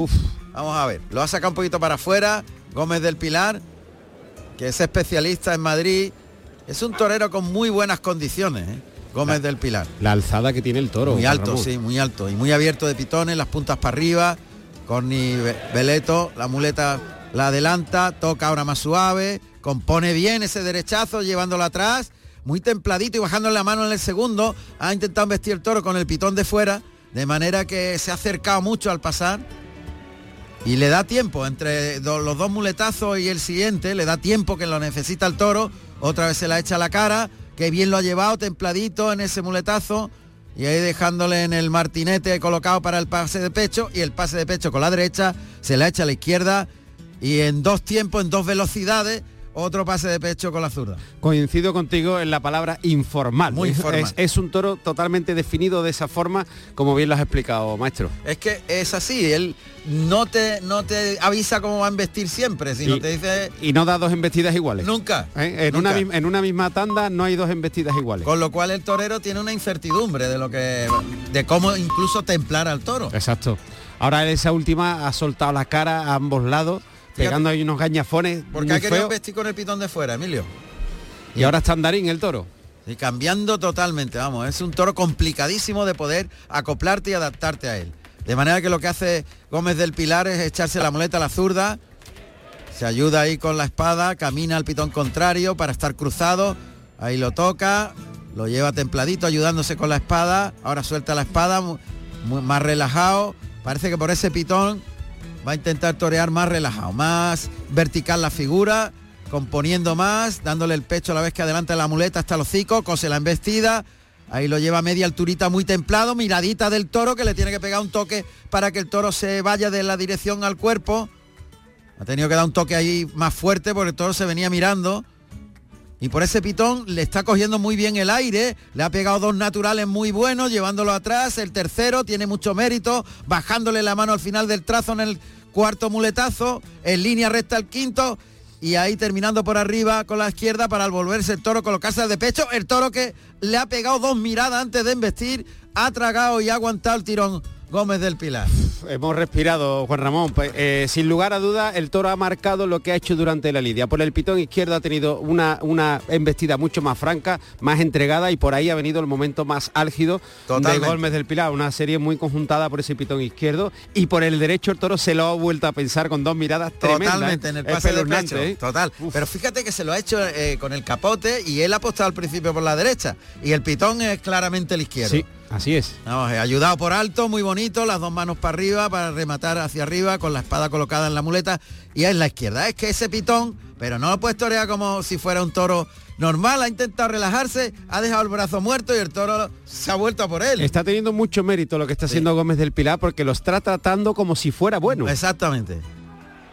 Speaker 8: Vamos a ver, lo ha sacado un poquito para afuera. Gómez del Pilar, que es especialista en Madrid. Es un torero con muy buenas condiciones. ¿eh? Gómez del Pilar.
Speaker 9: La alzada que tiene el toro.
Speaker 8: Muy alto, sí, muy alto. Y muy abierto de pitones, las puntas para arriba. Corni Beleto, la muleta la adelanta, toca ahora más suave, compone bien ese derechazo llevándolo atrás, muy templadito y bajando la mano en el segundo. Ha intentado vestir el toro con el pitón de fuera, de manera que se ha acercado mucho al pasar. Y le da tiempo, entre los dos muletazos y el siguiente, le da tiempo que lo necesita el toro. Otra vez se la echa a la cara, Qué bien lo ha llevado, templadito en ese muletazo. Y ahí dejándole en el martinete colocado para el pase de pecho y el pase de pecho con la derecha, se la echa a la izquierda y en dos tiempos, en dos velocidades, otro pase de pecho con la zurda.
Speaker 9: Coincido contigo en la palabra informal.
Speaker 8: Muy informal.
Speaker 9: Es, un toro totalmente definido de esa forma, como bien lo has explicado, maestro.
Speaker 8: Es que es así, él no te, no te avisa cómo va a investir siempre, sino te dice...
Speaker 9: Y no da dos embestidas iguales.
Speaker 8: Nunca.
Speaker 9: ¿Eh? En, Una, en una misma tanda no hay dos embestidas iguales.
Speaker 8: Con lo cual el torero tiene una incertidumbre de lo que. de cómo incluso templar al toro.
Speaker 9: Exacto. Ahora esa última ha soltado la cara a ambos lados pegando ahí unos gañafones.
Speaker 8: Porque ha querido vestir con el pitón de fuera, Emilio.
Speaker 9: Y, ahora está andarín el toro.
Speaker 8: Y cambiando totalmente, vamos, es un toro complicadísimo de poder acoplarte y adaptarte a él. De manera que lo que hace Gómez del Pilar es echarse la muleta a la zurda, se ayuda ahí con la espada, camina al pitón contrario para estar cruzado, ahí lo toca, lo lleva templadito ayudándose con la espada, ahora suelta la espada, más relajado, parece que por ese pitón va a intentar torear más relajado, más vertical la figura, componiendo más, dándole el pecho a la vez que adelanta la muleta hasta los hocico, cose la embestida, ahí lo lleva media alturita muy templado, miradita del toro que le tiene que pegar un toque para que el toro se vaya de la dirección al cuerpo. Ha tenido que dar un toque ahí más fuerte porque el toro se venía mirando. Y por ese pitón le está cogiendo muy bien el aire, le ha pegado dos naturales muy buenos, llevándolo atrás, el tercero tiene mucho mérito, bajándole la mano al final del trazo en el cuarto muletazo, en línea recta el quinto, y ahí terminando por arriba con la izquierda para al volverse el toro colocarse de pecho, el toro que le ha pegado dos miradas antes de embestir, ha tragado y ha aguantado el tirón Gómez del Pilar.
Speaker 9: Hemos respirado, Juan Ramón. Pues, eh, sin lugar a duda, el toro ha marcado lo que ha hecho durante la lidia. Por el pitón izquierdo ha tenido una, una embestida mucho más franca, más entregada y por ahí ha venido el momento más álgido de Gómez del Pilar. Una serie muy conjuntada por ese pitón izquierdo y por el derecho el toro se lo ha vuelto a pensar con dos miradas
Speaker 8: Totalmente,
Speaker 9: ¿eh?
Speaker 8: en el pase de pecho. ¿eh? Total. Pero fíjate que se lo ha hecho con el capote y él ha apostado al principio por la derecha y el pitón es claramente el izquierdo.
Speaker 9: Sí. Así es.
Speaker 8: Vamos, ayudado por alto, muy bonito, las dos manos para arriba para rematar hacia arriba con la espada colocada en la muleta y en la izquierda. Es que ese pitón, pero no lo puedes torear como si fuera un toro normal, ha intentado relajarse, ha dejado el brazo muerto y el toro se ha vuelto a por él.
Speaker 9: Está teniendo mucho mérito lo que está haciendo Gómez del Pilar porque lo está tratando como si fuera bueno.
Speaker 8: Exactamente.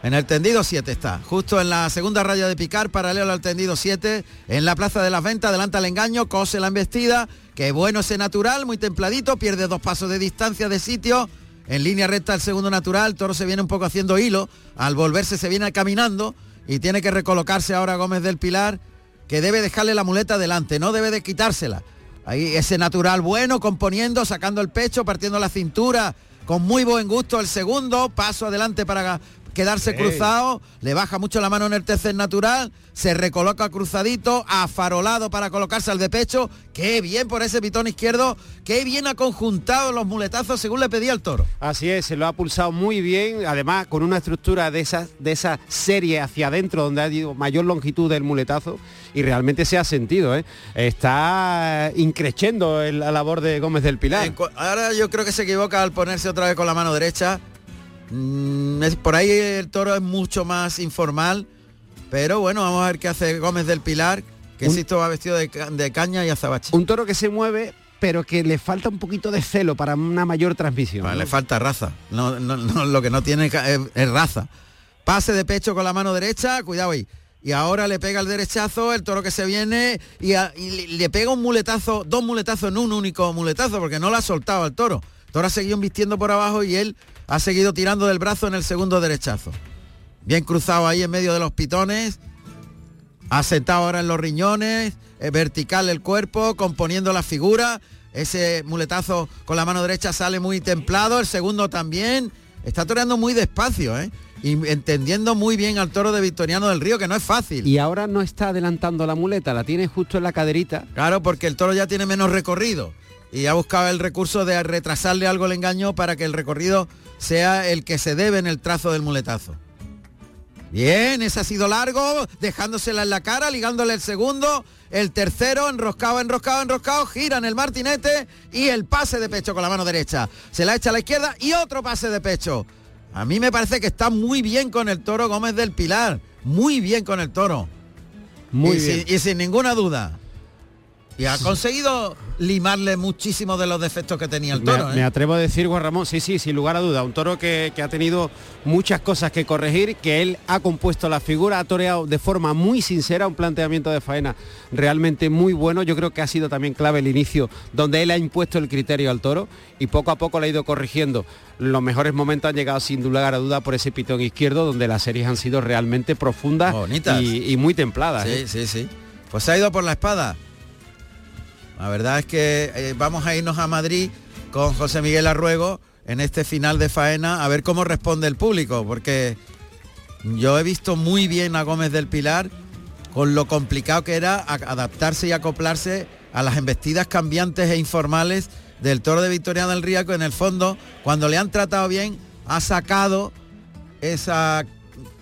Speaker 8: En el tendido 7 está, justo en la segunda raya de picar, paralelo al tendido 7, en la plaza de las ventas, adelanta el engaño, cose la embestida, que bueno ese natural, muy templadito, pierde dos pasos de distancia de sitio, en línea recta el segundo natural, toro se viene un poco haciendo hilo, al volverse se viene caminando y tiene que recolocarse ahora Gómez del Pilar, que debe dejarle la muleta adelante, no debe de quitársela. Ahí ese natural bueno, componiendo, sacando el pecho, partiendo la cintura, con muy buen gusto el segundo, paso adelante para quedarse cruzado, le baja mucho la mano en el tercer natural, se recoloca cruzadito, afarolado para colocarse al de pecho, qué bien por ese pitón izquierdo, qué bien ha conjuntado los muletazos según le pedía el toro.
Speaker 9: Así es, se lo ha pulsado muy bien, además con una estructura de esa, de esa serie hacia adentro donde ha ido mayor longitud del muletazo y realmente se ha sentido, ¿eh? está increciendo la labor de Gómez del Pilar.
Speaker 8: Ahora yo creo que se equivoca al ponerse otra vez con la mano derecha, Mm, por ahí el toro es mucho más informal, pero bueno, vamos a ver qué hace Gómez del Pilar, que esto va vestido de, caña y azabache.
Speaker 9: Un toro que se mueve, pero que le falta un poquito de celo para una mayor transmisión.
Speaker 8: Le falta raza, no, lo que no tiene es, raza. Pase de pecho con la mano derecha, cuidado ahí. Y ahora le pega el derechazo, el toro que se viene y, le pega un muletazo, dos muletazos en un único muletazo, porque no lo ha soltado al toro. Ha seguido vistiendo por abajo y él ha seguido tirando del brazo en el segundo derechazo. Bien cruzado ahí en medio de los pitones. Ha sentado ahora en los riñones, eh, vertical el cuerpo, componiendo la figura. Ese muletazo con la mano derecha sale muy templado, el segundo también. Está toreando muy despacio, ¿eh? y entendiendo muy bien al toro de Victoriano del Río, que no es fácil.
Speaker 9: Y ahora no está adelantando la muleta, la tiene justo en la caderita.
Speaker 8: Claro, porque el toro ya tiene menos recorrido y ha buscado el recurso de retrasarle algo el engaño para que el recorrido sea el que se debe en el trazo del muletazo. Bien, ese ha sido largo, dejándosela en la cara, ligándole el segundo, el tercero, enroscado, enroscado, enroscado, gira en el martinete y el pase de pecho con la mano derecha. Se la echa a la izquierda y otro pase de pecho. A mí me parece que está muy bien con el toro Gómez del Pilar, muy bien con el toro. Muy bien. y sin ninguna duda. Y ha conseguido limarle muchísimo de los defectos que tenía el toro.
Speaker 9: Me,
Speaker 8: ¿eh?
Speaker 9: me atrevo a decir, Juan Ramón, sí, sí, sin lugar a duda, un toro que, que ha tenido muchas cosas que corregir, que él ha compuesto la figura, ha toreado de forma muy sincera, un planteamiento de faena realmente muy bueno. Yo creo que ha sido también clave el inicio, donde él ha impuesto el criterio al toro y poco a poco le ha ido corrigiendo. Los mejores momentos han llegado sin lugar a duda por ese pitón izquierdo, donde las series han sido realmente profundas
Speaker 8: Bonitas.
Speaker 9: y, y muy templadas.
Speaker 8: Sí,
Speaker 9: ¿eh?
Speaker 8: sí, sí. Pues se ha ido por la espada. La verdad es que eh, vamos a irnos a Madrid con José Miguel Arruego en este final de faena a ver cómo responde el público, porque yo he visto muy bien a Gómez del Pilar con lo complicado que era adaptarse y acoplarse a las embestidas cambiantes e informales del toro de Victoriano del que en el fondo, cuando le han tratado bien, ha sacado esa,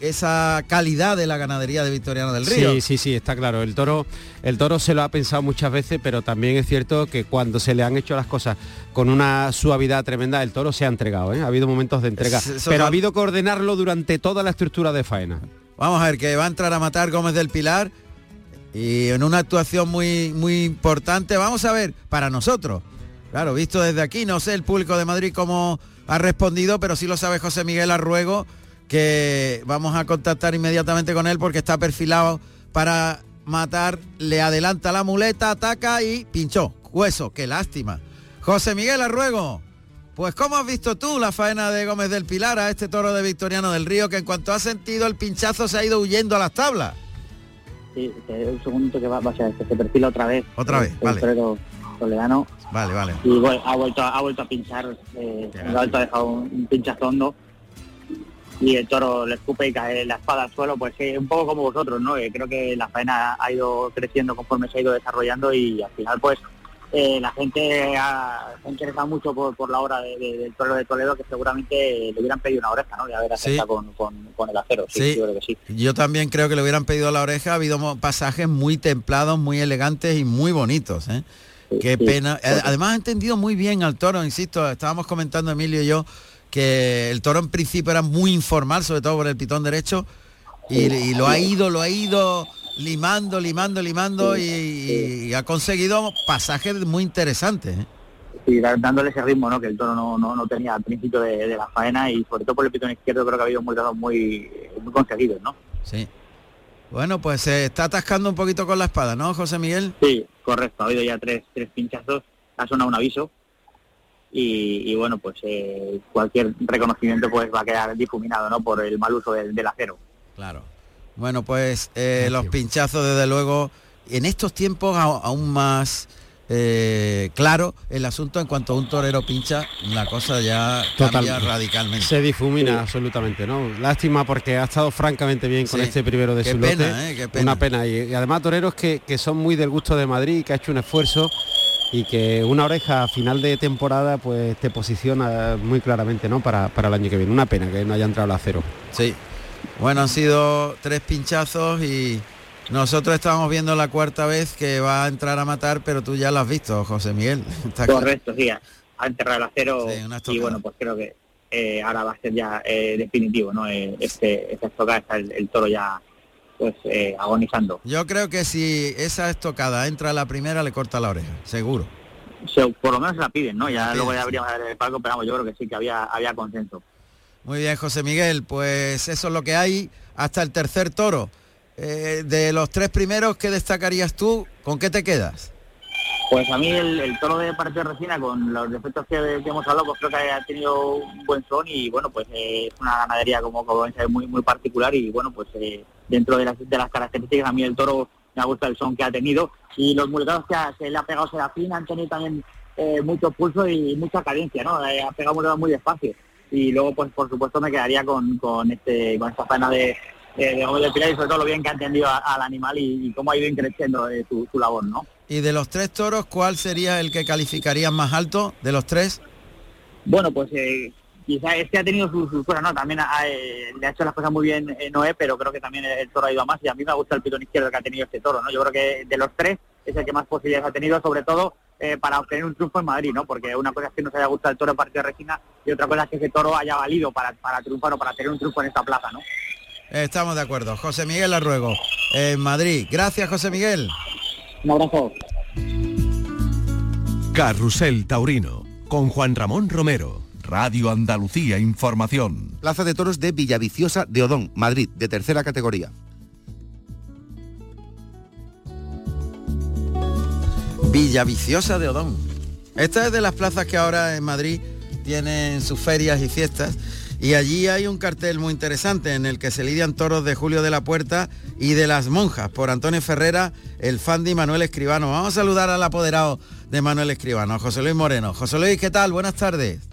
Speaker 8: esa calidad de la ganadería de Victoriano del Río.
Speaker 9: Sí, sí, sí, está claro. El toro, el toro se lo ha pensado muchas veces, pero también es cierto que cuando se le han hecho las cosas con una suavidad tremenda, el toro se ha entregado. ¿eh? Ha habido momentos de entrega,
Speaker 8: Es-
Speaker 9: pero ha habido que ordenarlo durante toda la estructura de faena.
Speaker 8: Vamos a ver que va a entrar a matar Gómez del Pilar y en una actuación muy muy importante. Vamos a ver para nosotros. Claro, visto desde aquí, no sé el público de Madrid cómo ha respondido, pero sí lo sabe José Miguel Arruego que vamos a contactar inmediatamente con él porque está perfilado para matar, le adelanta la muleta, ataca y pinchó. Hueso, qué lástima. José Miguel Arruego, pues ¿cómo has visto tú la faena de Gómez del Pilar a este toro de Victoriano del Río que en cuanto ha sentido el pinchazo se ha ido huyendo a las tablas?
Speaker 11: Sí, un segundito que va, va a ser, que se perfila otra vez.
Speaker 8: Otra vez,
Speaker 11: el
Speaker 8: vale.
Speaker 11: torero toledano.
Speaker 8: Vale, vale.
Speaker 11: Y bueno, ha vuelto, ha vuelto a pinchar, eh, ha vuelto a dejar un, un pinchazo hondo y el toro le escupe y cae la espada al suelo, pues sí, un poco como vosotros, ¿no? Eh, creo que la faena ha ido creciendo conforme se ha ido desarrollando y al final pues eh, la gente ha, se ha interesado mucho por, por la hora de- de- del toro de Toledo que seguramente le hubieran pedido una oreja, ¿no? De haber
Speaker 8: Sí.
Speaker 11: con, con, con el acero, sí,
Speaker 8: Sí.
Speaker 11: yo creo que sí.
Speaker 8: Yo también creo que le hubieran pedido la oreja. Ha habido pasajes muy templados, muy elegantes y muy bonitos. ¿eh? Qué pena. Además ha entendido muy bien al toro, insisto, estábamos comentando Emilio y yo que el toro en principio era muy informal, sobre todo por el pitón derecho, y, y lo ha ido, lo ha ido limando, limando, limando y, y ha conseguido pasajes muy interesantes. ¿eh?
Speaker 11: y da- dándole ese ritmo ¿no? que el toro no, no, no tenía al principio de, de la faena y sobre todo por el pitón izquierdo creo que ha habido muy muy, muy conseguidos, ¿no?
Speaker 8: Sí. Bueno, pues se está atascando un poquito con la espada, ¿no, José Miguel?
Speaker 11: Sí, correcto, ha habido ya tres, tres pinchazos, ha sonado un aviso y, y bueno, pues eh, cualquier reconocimiento pues va a quedar difuminado, ¿no? Por el mal uso del, del acero.
Speaker 8: Claro. Bueno, pues eh, los pinchazos, desde luego, en estos tiempos aún más eh, claro el asunto en cuanto a un torero pincha, la cosa ya cambia
Speaker 9: Total.
Speaker 8: radicalmente.
Speaker 9: Se difumina absolutamente, ¿no? Lástima porque ha estado francamente bien con
Speaker 8: Sí.
Speaker 9: este primero de
Speaker 8: Qué
Speaker 9: su
Speaker 8: pena,
Speaker 9: lote.
Speaker 8: ¿eh? Qué pena.
Speaker 9: Una pena. Y, y además toreros que, que son muy del gusto de Madrid, que ha hecho un esfuerzo y que una oreja a final de temporada pues te posiciona muy claramente, ¿no? Para, para el año que viene. Una pena que no haya entrado el acero.
Speaker 8: Sí. Bueno, han sido tres pinchazos y nosotros estábamos viendo la cuarta vez que va a entrar a matar, pero tú ya lo has visto, José Miguel. [LAUGHS] Está claro.
Speaker 11: Correcto, sí, ha enterrado el acero
Speaker 8: Sí,
Speaker 11: y bueno, pues creo que eh, ahora va a ser ya eh, definitivo, ¿no? Eh, este, esta estocada está el, el toro ya pues eh, agonizando.
Speaker 8: Yo creo que si esa estocada entra a la primera, le corta la oreja, seguro.
Speaker 11: Se- por lo menos la piden, ¿no? Ya
Speaker 8: La
Speaker 11: luego
Speaker 8: piden,
Speaker 11: ya
Speaker 8: sí.
Speaker 11: habríamos de ver el palco, pero vamos, yo creo que sí, que había, había consenso.
Speaker 8: Muy bien, José Miguel, pues eso es lo que hay hasta el tercer toro. Eh, de los tres primeros, ¿qué destacarías tú? ¿Con qué te quedas?
Speaker 11: Pues a mí el, toro de parte de Resina, con los defectos que, hemos hablado, pues creo que ha tenido un buen son y bueno, pues eh, es una ganadería como, como muy muy particular y bueno, pues eh, dentro de las, de las características a mí el toro me gusta el son que ha tenido y los muletados que ha- se le ha pegado Serafín han tenido también eh, mucho pulso y mucha cadencia, ¿no? Ha pegado muletados muy despacio y luego pues por supuesto me quedaría con, con este con esta faena de de, de del Pilar y sobre todo lo bien que ha entendido al animal y, cómo ha ido creciendo su, su labor, ¿no?
Speaker 8: Y de los tres toros, ¿cuál sería el que calificarías más alto de los tres?
Speaker 11: Bueno, pues eh, quizá este ha tenido sus sus cosas, ¿no? También ha, eh, le ha hecho las cosas muy bien eh, Noé, pero creo que también el, el toro ha ido a más y a mí me gusta el pitón izquierdo que ha tenido este toro, ¿no? Yo creo que de los tres es el que más posibilidades ha tenido, sobre todo eh, para obtener un triunfo en Madrid, ¿no? Porque una cosa es que nos haya gustado el toro de parte de Regina y otra cosa es que ese toro haya valido para, para triunfar o para tener un triunfo en esta plaza, ¿no?
Speaker 8: Estamos de acuerdo. José Miguel Arruego, en Madrid. Gracias, José Miguel.
Speaker 11: Un abrazo.
Speaker 5: Carrusel Taurino, con Juan Ramón Romero. Radio Andalucía Información.
Speaker 10: Plaza de Toros de Villaviciosa de Odón, Madrid, de tercera categoría.
Speaker 8: Villaviciosa de Odón. Esta es de las plazas que ahora en Madrid tienen sus ferias y fiestas. Y allí hay un cartel muy interesante en el que se lidian toros de Julio de la Puerta y de las monjas por Antonio Ferrera, el Fandi Manuel Escribano. Vamos a saludar al apoderado de Manuel Escribano, José Luis Moreno. José Luis, ¿qué tal? Buenas tardes.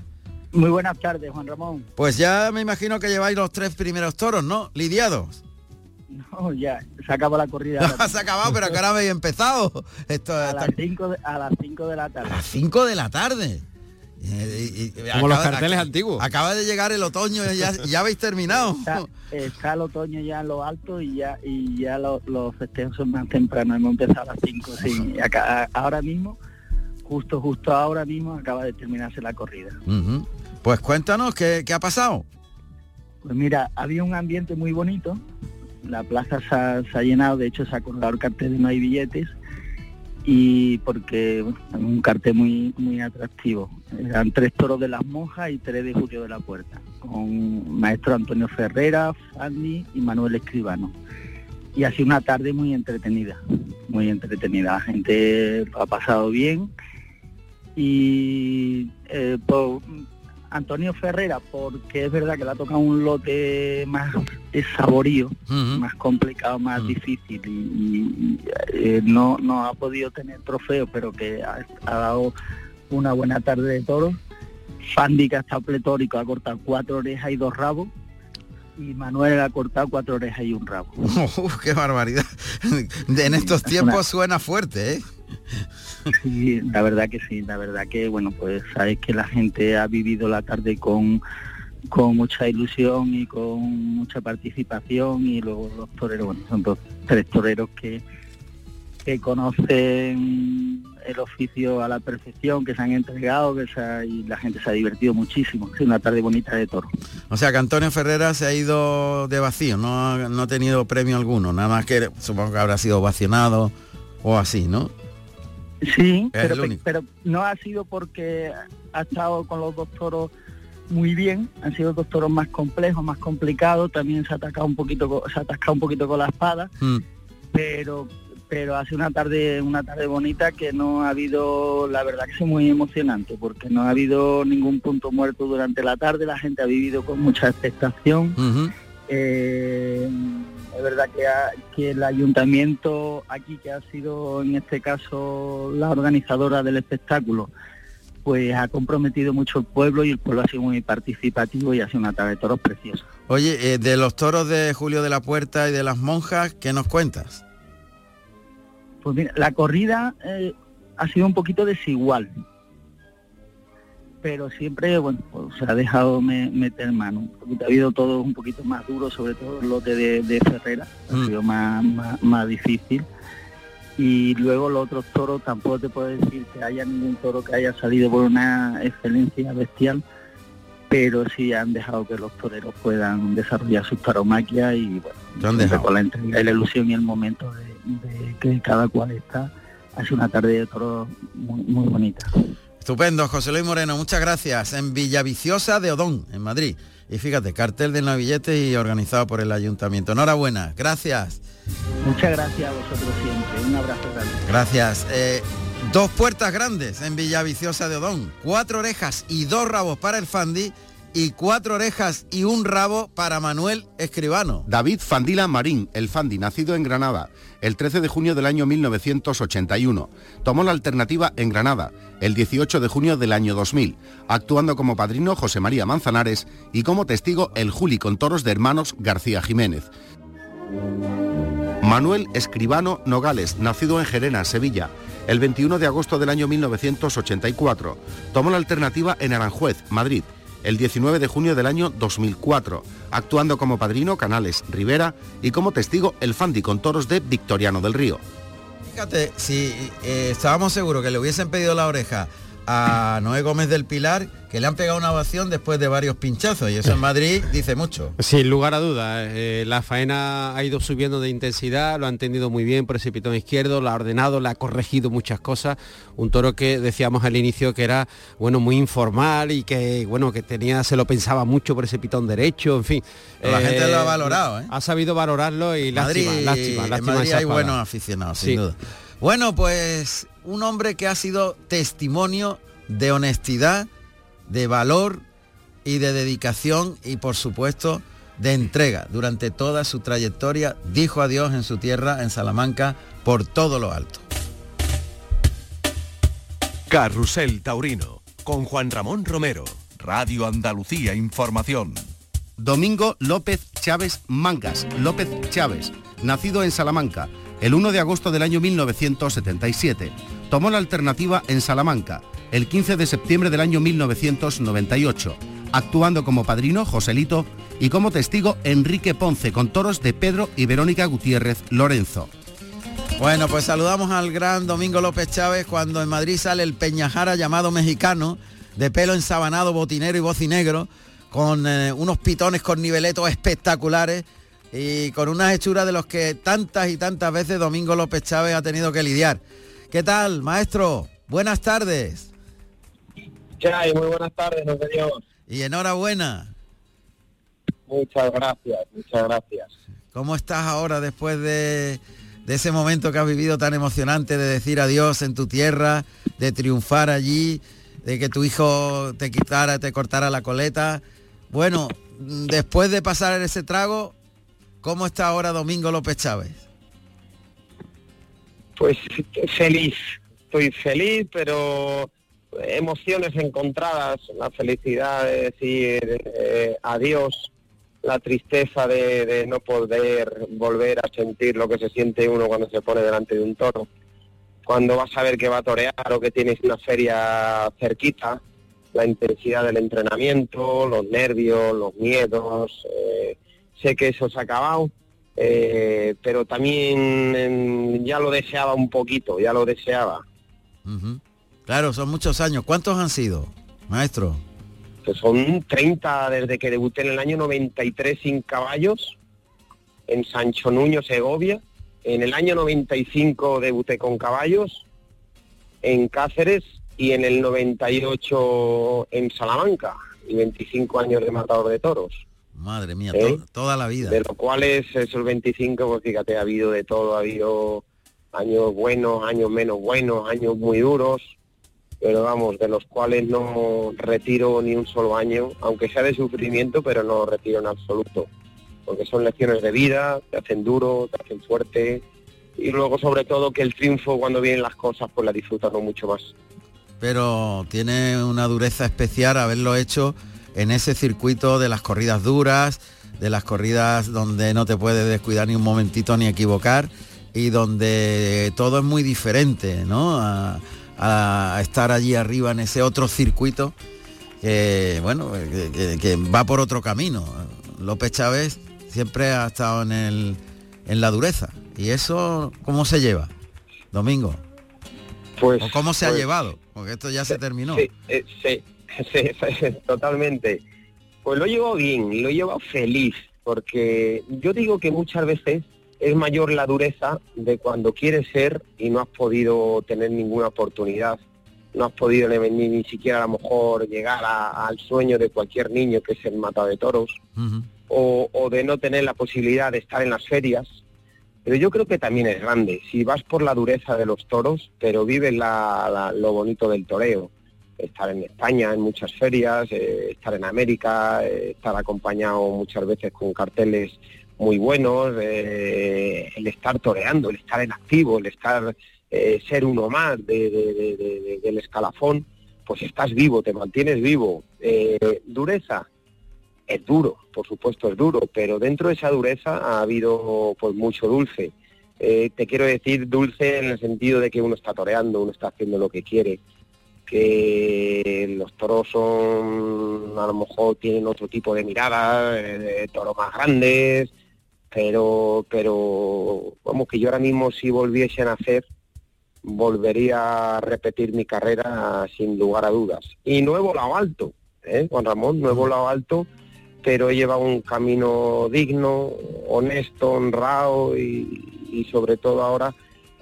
Speaker 15: Muy buenas tardes, Juan Ramón.
Speaker 8: Pues ya me imagino que lleváis los tres primeros toros, ¿no? Lidiados.
Speaker 15: No, ya, se acabó la corrida. [LAUGHS]
Speaker 8: se ha acabado, pero que ahora habéis empezado. Esto,
Speaker 15: a, las 5 de, a las 5 de la tarde.
Speaker 8: A las 5 de la tarde. Eh,
Speaker 9: Como los carteles antiguos.
Speaker 8: Acaba de llegar el otoño y ya, ya habéis terminado.
Speaker 15: Está, el otoño ya en lo alto y ya y ya los, festejos son más tempranos. Hemos empezado a las 5. Sí. Acá, ahora mismo, justo, justo ahora mismo acaba de terminarse la corrida.
Speaker 8: Pues cuéntanos, ¿qué, ¿qué, ha pasado?
Speaker 15: Pues mira, había un ambiente muy bonito, la plaza se ha, llenado, de hecho se ha colgado el cartel de no hay billetes, y porque es un cartel muy muy atractivo. Eran tres toros de las monjas y tres de Julio de la Puerta, con maestro Antonio Ferrera, Fanny y Manuel Escribano. Y ha sido una tarde muy entretenida, muy entretenida. La gente ha pasado bien y eh, Antonio Ferrera, porque es verdad que le ha tocado un lote más saborío, más complicado, más difícil y, eh, no, no ha podido tener trofeo, pero que ha, dado una buena tarde de toros. Fandi que ha estado pletórico, ha cortado cuatro orejas y dos rabos. Y Manuel ha cortado cuatro orejas y un rabo. [LAUGHS]
Speaker 8: ¡Qué barbaridad! en estos tiempos suena fuerte, ¿eh?
Speaker 15: Sí, la verdad que sí, la verdad que, bueno, pues sabes que la gente ha vivido la tarde con, con mucha ilusión y con mucha participación y luego los toreros, bueno, son dos, tres toreros que, que conocen el oficio a la perfección, que se han entregado, que y la gente se ha divertido muchísimo. Es una tarde bonita de toro.
Speaker 8: O sea que Antonio Ferrera se ha ido de vacío, no, no ha tenido premio alguno, nada más que supongo que habrá sido vacionado o así, ¿no?
Speaker 15: Sí, pero, no ha sido porque ha estado con los doctoros muy bien, han sido dos toros más complejos, más complicados, también se ha atacado un poquito, se ha atascado un poquito con la espada, mm. pero pero hace una tarde una tarde bonita que no ha habido la verdad que es muy emocionante porque no ha habido ningún punto muerto durante la tarde la gente ha vivido con mucha expectación es verdad que, que, el ayuntamiento aquí, que ha sido en este caso la organizadora del espectáculo, pues ha comprometido mucho el pueblo y el pueblo ha sido muy participativo y ha sido una tarde de toros preciosa.
Speaker 8: Oye, eh, de los toros de Julio de la Puerta y de las monjas, ¿qué nos cuentas?
Speaker 15: Pues mira, la corrida eh, ha sido un poquito desigual. Pero siempre bueno pues, se ha dejado meter mano. Ha habido todo un poquito más duro sobre todo el lote de, Ferrera ha mm. sido más, más, difícil. Y luego los otros toros tampoco te puedo decir que haya ningún toro que haya salido por una excelencia bestial pero sí han dejado que los toreros puedan desarrollar sus taromaquias y bueno con la entrega y la ilusión y el momento de, que cada cual está hace una tarde de toros muy, muy bonita
Speaker 8: Estupendo, José Luis Moreno, muchas gracias. En Villaviciosa de Odón, en Madrid. Y fíjate, cartel de Navillete y organizado por el ayuntamiento. Enhorabuena, gracias.
Speaker 15: Muchas gracias a vosotros siempre. Un abrazo grande.
Speaker 8: Gracias. Eh, dos puertas grandes en Villaviciosa de Odón. Cuatro orejas y dos rabos para el Fandi y cuatro orejas y un rabo para Manuel Escribano.
Speaker 10: David Fandila Marín, el Fandi, nacido en Granada el 13 de junio del año 1981. Tomó la alternativa en Granada el 18 de junio del año 2000, actuando como padrino José María Manzanares y como testigo el Juli con toros de hermanos García Jiménez. Manuel Escribano Nogales, nacido en Gerena, Sevilla, el 21 de agosto del año 1984. Tomó la alternativa en Aranjuez, Madrid, el 19 de junio del año 2004, actuando como padrino Canales Rivera y como testigo el Fandi con toros de Victoriano del Río.
Speaker 8: Fíjate, si eh, estábamos seguros que le hubiesen pedido la oreja a Noé Gómez del Pilar, que le han pegado una ovación después de varios pinchazos, y eso en Madrid dice mucho.
Speaker 9: Sin lugar a dudas, eh, la faena ha ido subiendo de intensidad, lo ha entendido muy bien por ese pitón izquierdo, lo ha ordenado, le ha corregido muchas cosas. Un toro que decíamos al inicio que era bueno muy informal y que bueno que tenía, se lo pensaba mucho por ese pitón derecho, en fin.
Speaker 8: la gente lo ha valorado, ¿eh?
Speaker 9: Ha sabido valorarlo y
Speaker 8: Madrid,
Speaker 9: lástima, lástima,
Speaker 8: en Madrid hay buenos aficionados, sin duda. Bueno, pues un hombre que ha sido testimonio de honestidad, de valor y de dedicación y por supuesto de entrega. Durante toda su trayectoria dijo adiós en su tierra, en Salamanca, por todo lo alto.
Speaker 5: Carrusel Taurino, con Juan Ramón Romero, Radio Andalucía Información.
Speaker 10: Domingo López Chávez Mangas, López Chávez, nacido en Salamanca, el 1 de agosto del año 1977. Tomó la alternativa en Salamanca el 15 de septiembre del año 1998, actuando como padrino Joselito y como testigo Enrique Ponce con toros de Pedro y Verónica Gutiérrez Lorenzo.
Speaker 8: Bueno, pues saludamos al gran Domingo López Chávez cuando en Madrid sale el Peñajara llamado mexicano, de pelo ensabanado, botinero y bocinegro, con eh, unos pitones con niveletos espectaculares y con unas hechuras de los que tantas y tantas veces Domingo López Chávez ha tenido que lidiar. ¿Qué tal, maestro? Buenas tardes.
Speaker 16: ¿Qué hay? Muy buenas tardes, don señor.
Speaker 8: Y enhorabuena.
Speaker 16: Muchas gracias, muchas gracias.
Speaker 8: ¿Cómo estás ahora después de, de ese momento que has vivido tan emocionante de decir adiós en tu tierra, de triunfar allí, de que tu hijo te quitara, te cortara la coleta? Bueno, después de pasar ese trago, ¿cómo está ahora Domingo López Chávez?
Speaker 16: Pues feliz, estoy feliz, pero emociones encontradas, la felicidad de decir eh, adiós, la tristeza de, no poder volver a sentir lo que se siente uno cuando se pone delante de un toro. Cuando vas a ver que va a torear o que tienes una feria cerquita, la intensidad del entrenamiento, los nervios, los miedos, eh, sé que eso se ha acabado, eh, pero también ya lo deseaba un poquito, ya lo deseaba.
Speaker 8: Claro, son muchos años. ¿Cuántos han sido, maestro?
Speaker 16: Pues son 30 desde que debuté en el año 93 sin caballos en Sancho Nuño, Segovia. En el año 95 debuté con caballos en Cáceres y en el 98 en Salamanca y 25 años de matador de toros.
Speaker 8: Madre mía, ¿Eh? toda la vida.
Speaker 16: De lo cual es esos 25, pues fíjate, ha habido de todo, ha habido años buenos, años menos buenos, años muy duros, pero vamos, de los cuales no retiro ni un solo año, aunque sea de sufrimiento, pero no retiro en absoluto, porque son lecciones de vida, te hacen duro, te hacen fuerte, y luego sobre todo que el triunfo cuando vienen las cosas, pues la disfrutas no mucho más.
Speaker 8: Pero tiene una dureza especial haberlo hecho en ese circuito de las corridas duras, de las corridas donde no te puedes descuidar ni un momentito ni equivocar y donde todo es muy diferente, ¿no? a, estar allí arriba en ese otro circuito que, bueno, que, va por otro camino. López Chávez siempre ha estado en, el, en la dureza. ¿Y eso cómo se lleva, Domingo?
Speaker 16: Pues,
Speaker 8: ¿O cómo se ha
Speaker 16: pues,
Speaker 8: llevado? Porque esto ya se terminó.
Speaker 16: Sí, eh, sí, sí, [LAUGHS] totalmente. Pues lo llevo bien, lo llevo feliz, porque yo digo que muchas veces es mayor la dureza de cuando quieres ser y no has podido tener ninguna oportunidad, no has podido ni, ni siquiera a lo mejor llegar al sueño de cualquier niño que es el mata de toros, o, de no tener la posibilidad de estar en las ferias. Pero yo creo que también es grande. Si vas por la dureza de los toros, pero vives lo bonito del toreo, estar en España en muchas ferias, eh, estar en América, eh, estar acompañado muchas veces con carteles muy buenos, eh, el estar toreando, el estar en activo, el estar ser uno más del escalafón, pues estás vivo, te mantienes vivo. Dureza, es duro, por supuesto es duro, pero dentro de esa dureza ha habido pues mucho dulce. te quiero decir dulce en el sentido de que uno está toreando, uno está haciendo lo que quiere, que los toros son, a lo mejor tienen otro tipo de mirada, de toros más grandes, pero, pero vamos, que yo ahora mismo si volviese a nacer, volvería a repetir mi carrera sin lugar a dudas. Y no he volado alto, ¿eh? Juan Ramón, no he volado alto, pero he llevado un camino digno, honesto, honrado y, sobre todo ahora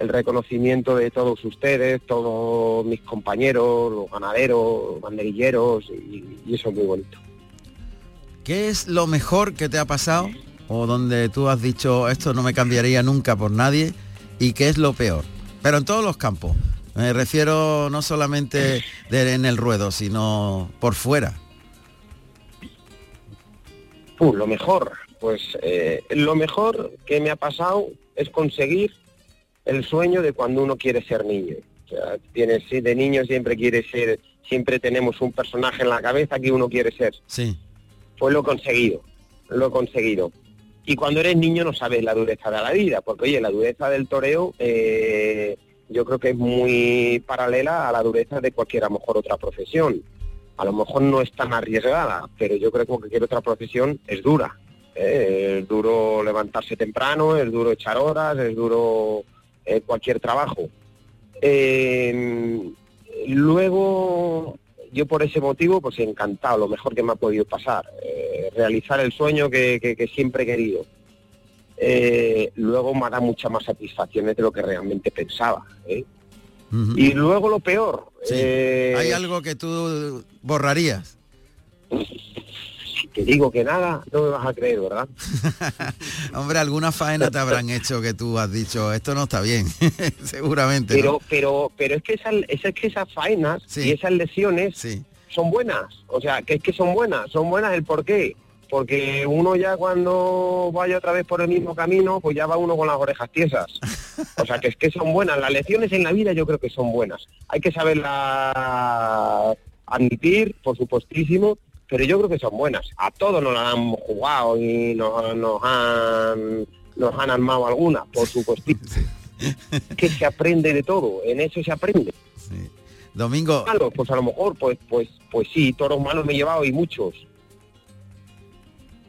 Speaker 16: el reconocimiento de todos ustedes, todos mis compañeros, los ganaderos, banderilleros, y, y eso es muy bonito.
Speaker 8: ¿Qué es lo mejor que te ha pasado o donde tú has dicho esto no me cambiaría nunca por nadie y qué es lo peor? Pero en todos los campos. Me refiero no solamente en el ruedo, sino por fuera.
Speaker 16: Uh, lo mejor, pues eh, lo mejor que me ha pasado es conseguir el sueño de cuando uno quiere ser niño. O sea, tienes, de niño siempre quiere ser, siempre tenemos un personaje en la cabeza que uno quiere ser.
Speaker 8: Sí.
Speaker 16: Pues lo he conseguido, lo he conseguido. Y cuando eres niño no sabes la dureza de la vida, porque oye, la dureza del toreo eh, yo creo que es muy paralela a la dureza de cualquier a lo mejor otra profesión. A lo mejor no es tan arriesgada, pero yo creo que cualquier otra profesión es dura. ¿eh? Es duro levantarse temprano, es duro echar horas, es duro eh, cualquier trabajo. luego yo por ese motivo, pues encantado, lo mejor que me ha podido pasar, eh, realizar el sueño que, siempre he querido. Eh, luego me da muchas más satisfacciones de lo que realmente pensaba. ¿eh? Y luego lo peor.
Speaker 8: ¿Hay algo que tú borrarías?
Speaker 16: Te digo que nada, no me vas a creer, ¿verdad? [LAUGHS]
Speaker 8: Hombre, alguna faena te habrán hecho que tú has dicho, esto no está bien, [LAUGHS] seguramente.
Speaker 16: Pero, pero, pero es que esas, es que esas faenas y esas lesiones son buenas. O sea, que es que son buenas, son buenas el por qué. Porque uno ya cuando vaya otra vez por el mismo camino, pues ya va uno con las orejas tiesas. O sea, que es que son buenas. Las lecciones en la vida yo creo que son buenas. Hay que saberlas admitir, por supuestísimo, pero yo creo que son buenas. A todos nos las han jugado y nos, nos, han, nos han armado algunas, por supuesto. que se aprende de todo, en eso se aprende.
Speaker 8: Domingo.
Speaker 16: pues a lo mejor, pues, pues, pues sí, toros malos me he llevado y muchos.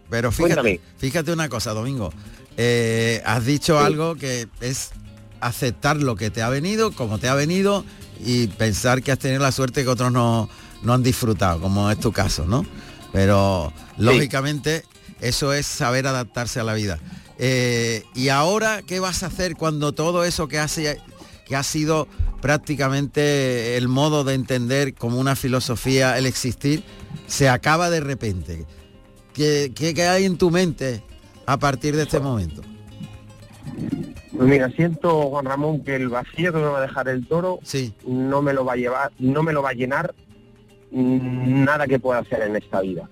Speaker 8: Pero fíjate, fíjate una cosa, Domingo. Eh, has dicho algo que es aceptar lo que te ha venido, como te ha venido, y pensar que has tenido la suerte que otros no, no han disfrutado, como es tu caso, ¿no? Pero lógicamente eso es saber adaptarse a la vida. Eh, y ahora, ¿qué vas a hacer cuando todo eso que, hace, que ha sido prácticamente el modo de entender como una filosofía, el existir, se acaba de repente? ¿Qué, qué, hay en tu mente a partir de este momento?
Speaker 16: Pues mira, siento, Juan Ramón, que el vacío que me va a dejar el toro
Speaker 8: sí.
Speaker 16: no me lo va a llevar, no me lo va a llenar nada que pueda hacer en esta vida.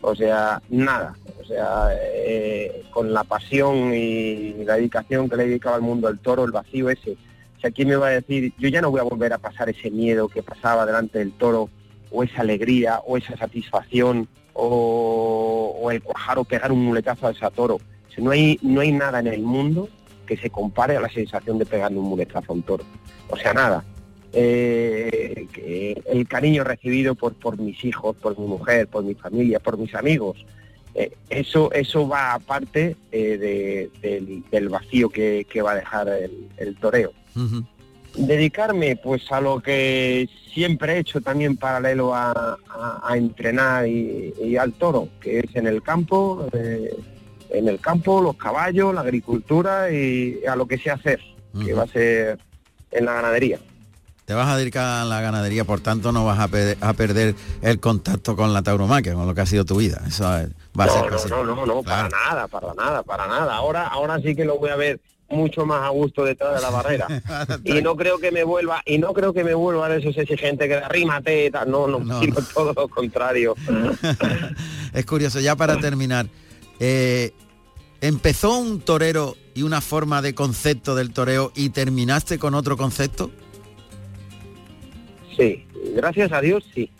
Speaker 16: O sea, nada. O sea, eh, con la pasión y la dedicación que le he dedicado al mundo del toro, el vacío ese. Si aquí me va a decir, yo ya no voy a volver a pasar ese miedo que pasaba delante del toro, o esa alegría, o esa satisfacción, o, el cuajar o pegar un muletazo a ese toro. no, hay, no hay nada en el mundo que se compare a la sensación de pegarle un muletazo a un toro. O sea, nada eh, el cariño recibido por, por mis hijos, por mi mujer, por mi familia, por mis amigos. Eh, eso, eso va aparte eh, del, vacío que, va a dejar el, toreo. Dedicarme pues a lo que siempre he hecho también paralelo a, entrenar y, al toro, que es en el campo, eh, en el campo, los caballos, la agricultura y a lo que sé hacer, que va a ser en la ganadería
Speaker 8: te vas a dedicar a la ganadería, por tanto no vas a, perder el contacto con la tauromaquia, con lo que ha sido tu vida. Eso va a
Speaker 16: ser así. No, no, no, para nada, para nada, para nada. Ahora, ahora sí que lo voy a ver mucho más a gusto detrás de la barrera. [LAUGHS] y no creo que me vuelva, y no creo que me vuelva de esos exigentes que arrímate, no, no, [LAUGHS] no, sino [LAUGHS] todo lo contrario.
Speaker 8: es curioso, ya para terminar, eh, ¿empezó un torero y una forma de concepto del toreo y terminaste con otro concepto?
Speaker 16: Sí, gracias a Dios sí.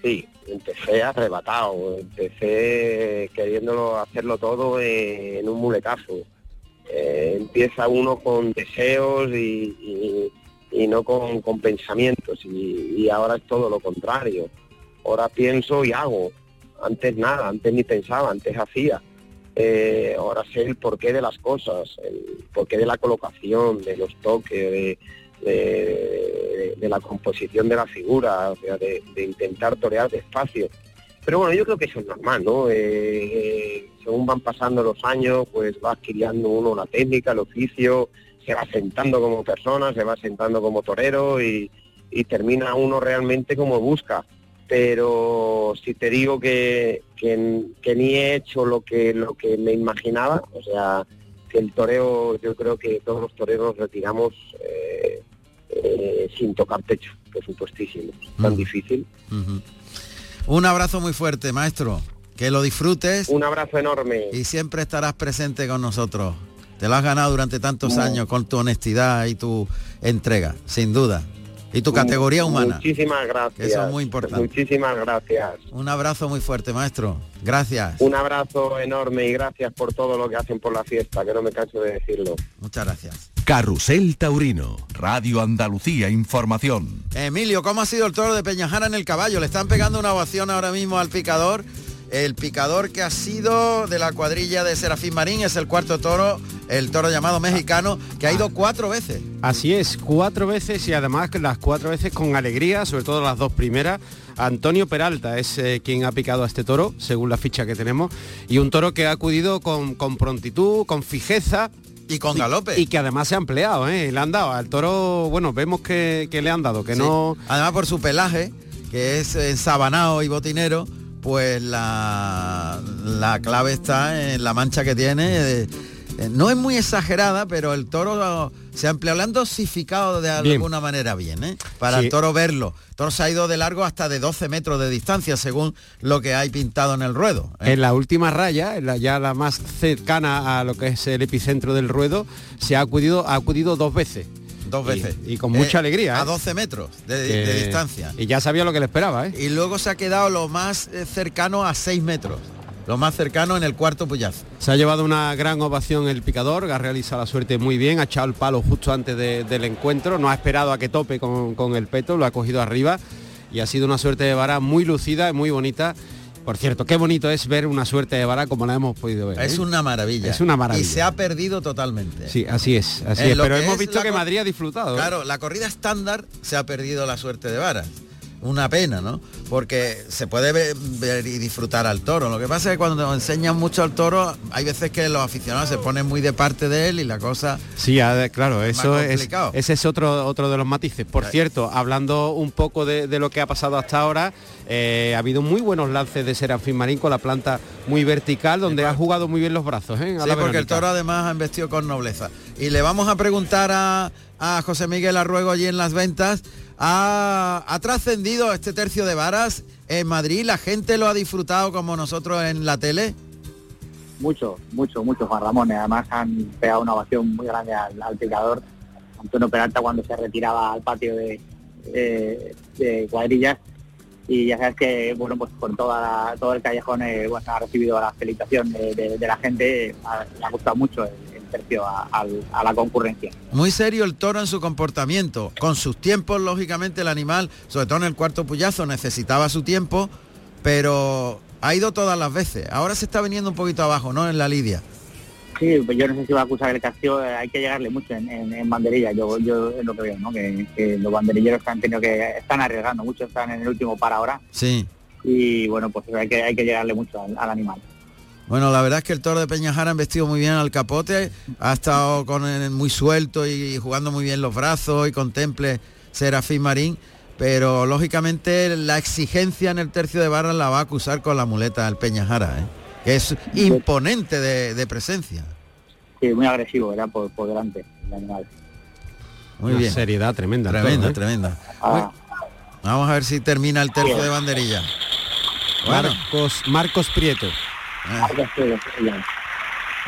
Speaker 16: Sí, empecé arrebatado, empecé queriéndolo hacerlo todo en un muletazo. Eh, empieza uno con deseos y, no con, pensamientos y, ahora es todo lo contrario. Ahora pienso y hago. Antes nada, antes ni pensaba, antes hacía. eh, ahora sé el porqué de las cosas, el porqué de la colocación, de los toques, de, la composición de la figura, o sea, de, intentar torear despacio. Pero bueno, yo creo que eso es normal, ¿no? Eh, eh, según van pasando los años, pues va adquiriendo uno la técnica, el oficio, se va sentando como persona, se va sentando como torero y, termina uno realmente como busca pero si te digo que, ni he hecho lo que lo que me imaginaba, o sea, que el toreo, yo creo que todos los toreros retiramos eh, eh, sin tocar techo, es supuestísimo, tan difícil.
Speaker 8: Un abrazo muy fuerte, maestro. Que lo disfrutes.
Speaker 16: Un abrazo enorme.
Speaker 8: Y siempre estarás presente con nosotros. Te lo has ganado durante tantos años con tu honestidad y tu entrega, sin duda y tu categoría humana.
Speaker 16: Muchísimas gracias.
Speaker 8: Eso es muy importante.
Speaker 16: Muchísimas gracias.
Speaker 8: Un abrazo muy fuerte, maestro. Gracias.
Speaker 16: Un abrazo enorme y gracias por todo lo que hacen por la fiesta, que no me canso de decirlo.
Speaker 8: Muchas gracias.
Speaker 5: Carrusel Taurino, Radio Andalucía Información.
Speaker 8: Emilio, ¿cómo ha sido el toro de Peñajara en el caballo? Le están pegando una ovación ahora mismo al picador el picador que ha sido de la cuadrilla de Serafín Marín es el cuarto toro, el toro llamado mexicano, que ha ido cuatro veces.
Speaker 9: Así es, cuatro veces y además las cuatro veces con alegría, sobre todo las dos primeras. Antonio Peralta es eh, quien ha picado a este toro, según la ficha que tenemos, y un toro que ha acudido con, prontitud, con fijeza,
Speaker 8: y con galope.
Speaker 9: Y, que además se ha empleado, ¿eh? Le han dado al toro, bueno, vemos que, le han dado, que no...
Speaker 8: Además por su pelaje, que es ensabanado y botinero, pues la, la clave está en la mancha que tiene. No es muy exagerada, pero el toro se ha empleado, le han dosificado de alguna manera bien, ¿eh? para el toro verlo. El toro se ha ido de largo hasta de 12 metros de distancia, según lo que hay pintado en el ruedo.
Speaker 9: ¿eh? En la última raya, la, ya la más cercana a lo que es el epicentro del ruedo, se ha acudido, ha acudido dos veces
Speaker 8: dos veces.
Speaker 9: Y, con mucha alegría.
Speaker 8: A 12 ¿eh? metros de, distancia.
Speaker 9: Y ya sabía lo que le esperaba. ¿eh?
Speaker 8: Y luego se ha quedado lo más eh, cercano a 6 metros. Lo más cercano en el cuarto puyazo.
Speaker 9: Se ha llevado una gran ovación el picador, ha realizado la suerte muy bien, ha echado el palo justo antes del encuentro, no ha esperado a que tope con, con el peto, lo ha cogido arriba y ha sido una suerte de vara muy lucida y muy bonita por cierto, qué bonito es ver una suerte de vara como la hemos podido ver.
Speaker 8: Es ¿eh? una maravilla.
Speaker 9: Es una maravilla.
Speaker 8: Y se ha perdido totalmente.
Speaker 9: Sí, así es, así es. Pero hemos visto que Madrid ha disfrutado. ¿eh?
Speaker 8: Claro, la corrida estándar se ha perdido la suerte de varas una pena, ¿no? Porque se puede ver, y disfrutar al toro. Lo que pasa es que cuando enseñan mucho al toro, hay veces que los aficionados se ponen muy de parte de él y la cosa.
Speaker 9: Sí, claro, eso es. Ese es otro, otro de los matices. Por cierto, hablando un poco de, lo que ha pasado hasta ahora, eh, ha habido muy buenos lances de Serafín Marín con la planta muy vertical, donde ha jugado muy bien los brazos. ¿eh?
Speaker 8: sí, porque el toro además ha investido con nobleza. Y le vamos a preguntar a, a José Miguel Arruego allí en las ventas ha, trascendido este tercio de varas en Madrid, la gente lo ha disfrutado como nosotros en la tele.
Speaker 11: Mucho, mucho, mucho, Juan Ramón. Además han pegado una ovación muy grande al, picador. Antonio Peralta cuando se retiraba al patio de, de, cuadrillas y ya sabes que bueno pues con toda todo el callejón eh, ha recibido la felicitación de, la gente le ha gustado mucho a, la concurrencia.
Speaker 8: Muy serio el toro en su comportamiento, con sus tiempos, lógicamente el animal, sobre todo en el cuarto puyazo, necesitaba su tiempo, pero ha ido todas las veces. Ahora se está viniendo un poquito abajo, ¿no? En la lidia.
Speaker 11: Sí, pues yo no sé si va a acusar el castigo, eh, hay que llegarle mucho en, banderilla, yo, yo es lo que veo, ¿no? Que, los banderilleros han tenido que, están arriesgando mucho, están en el último para ahora.
Speaker 8: Sí.
Speaker 11: Y bueno, pues hay que, hay que llegarle mucho al animal.
Speaker 8: Bueno, la verdad es que el toro de Peñajara ha vestido muy bien al capote, ha estado con muy suelto y jugando muy bien los brazos y contemple Serafín Marín, pero lógicamente la exigencia en el tercio de barras la va a acusar con la muleta del Peñajara, ¿eh? que es imponente de, presencia.
Speaker 11: Sí, muy agresivo, era por, delante el animal.
Speaker 9: Muy bien. seriedad tremenda.
Speaker 8: Tremenda, ¿eh? tremenda. Ah. Vamos a ver si termina el tercio de banderilla.
Speaker 9: Marcos, Marcos Prieto.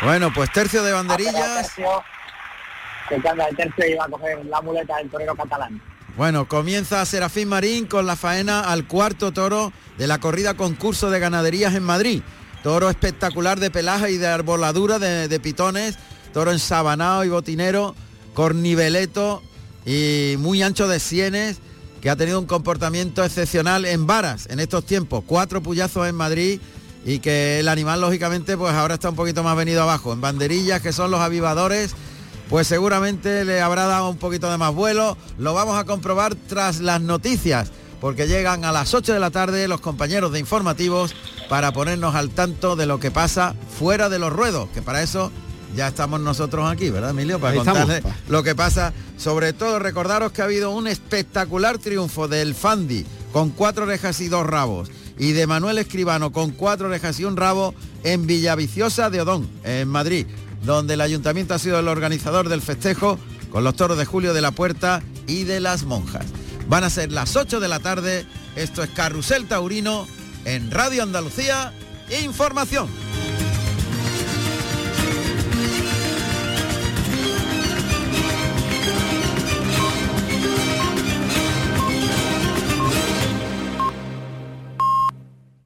Speaker 8: Bueno, pues tercio de banderillas.
Speaker 11: Que cambia el tercio y va a coger la muleta del torero catalán.
Speaker 8: Bueno, comienza Serafín Marín con la faena al cuarto toro de la corrida concurso de ganaderías en Madrid. Toro espectacular de pelaje y de arboladura de, pitones, toro ensabanado y botinero, corniveleto y muy ancho de sienes, que ha tenido un comportamiento excepcional en varas en estos tiempos. Cuatro puyazos en Madrid y que el animal lógicamente pues ahora está un poquito más venido abajo. En banderillas que son los avivadores pues seguramente le habrá dado un poquito de más vuelo. Lo vamos a comprobar tras las noticias, porque llegan a las 8 de la tarde los compañeros de informativos para ponernos al tanto de lo que pasa fuera de los ruedos, que para eso ya estamos nosotros aquí, ¿verdad, Emilio? Para contarles lo que pasa. Sobre todo recordaros que ha habido un espectacular triunfo del Fandi con cuatro orejas y dos rabos y de Manuel Escribano con cuatro orejas y un rabo en Villaviciosa de Odón, en Madrid donde el ayuntamiento ha sido el organizador del festejo con los toros de Julio de la Puerta y de las Monjas. Van a ser las 8 de la tarde, esto es Carrusel Taurino en Radio Andalucía, Información.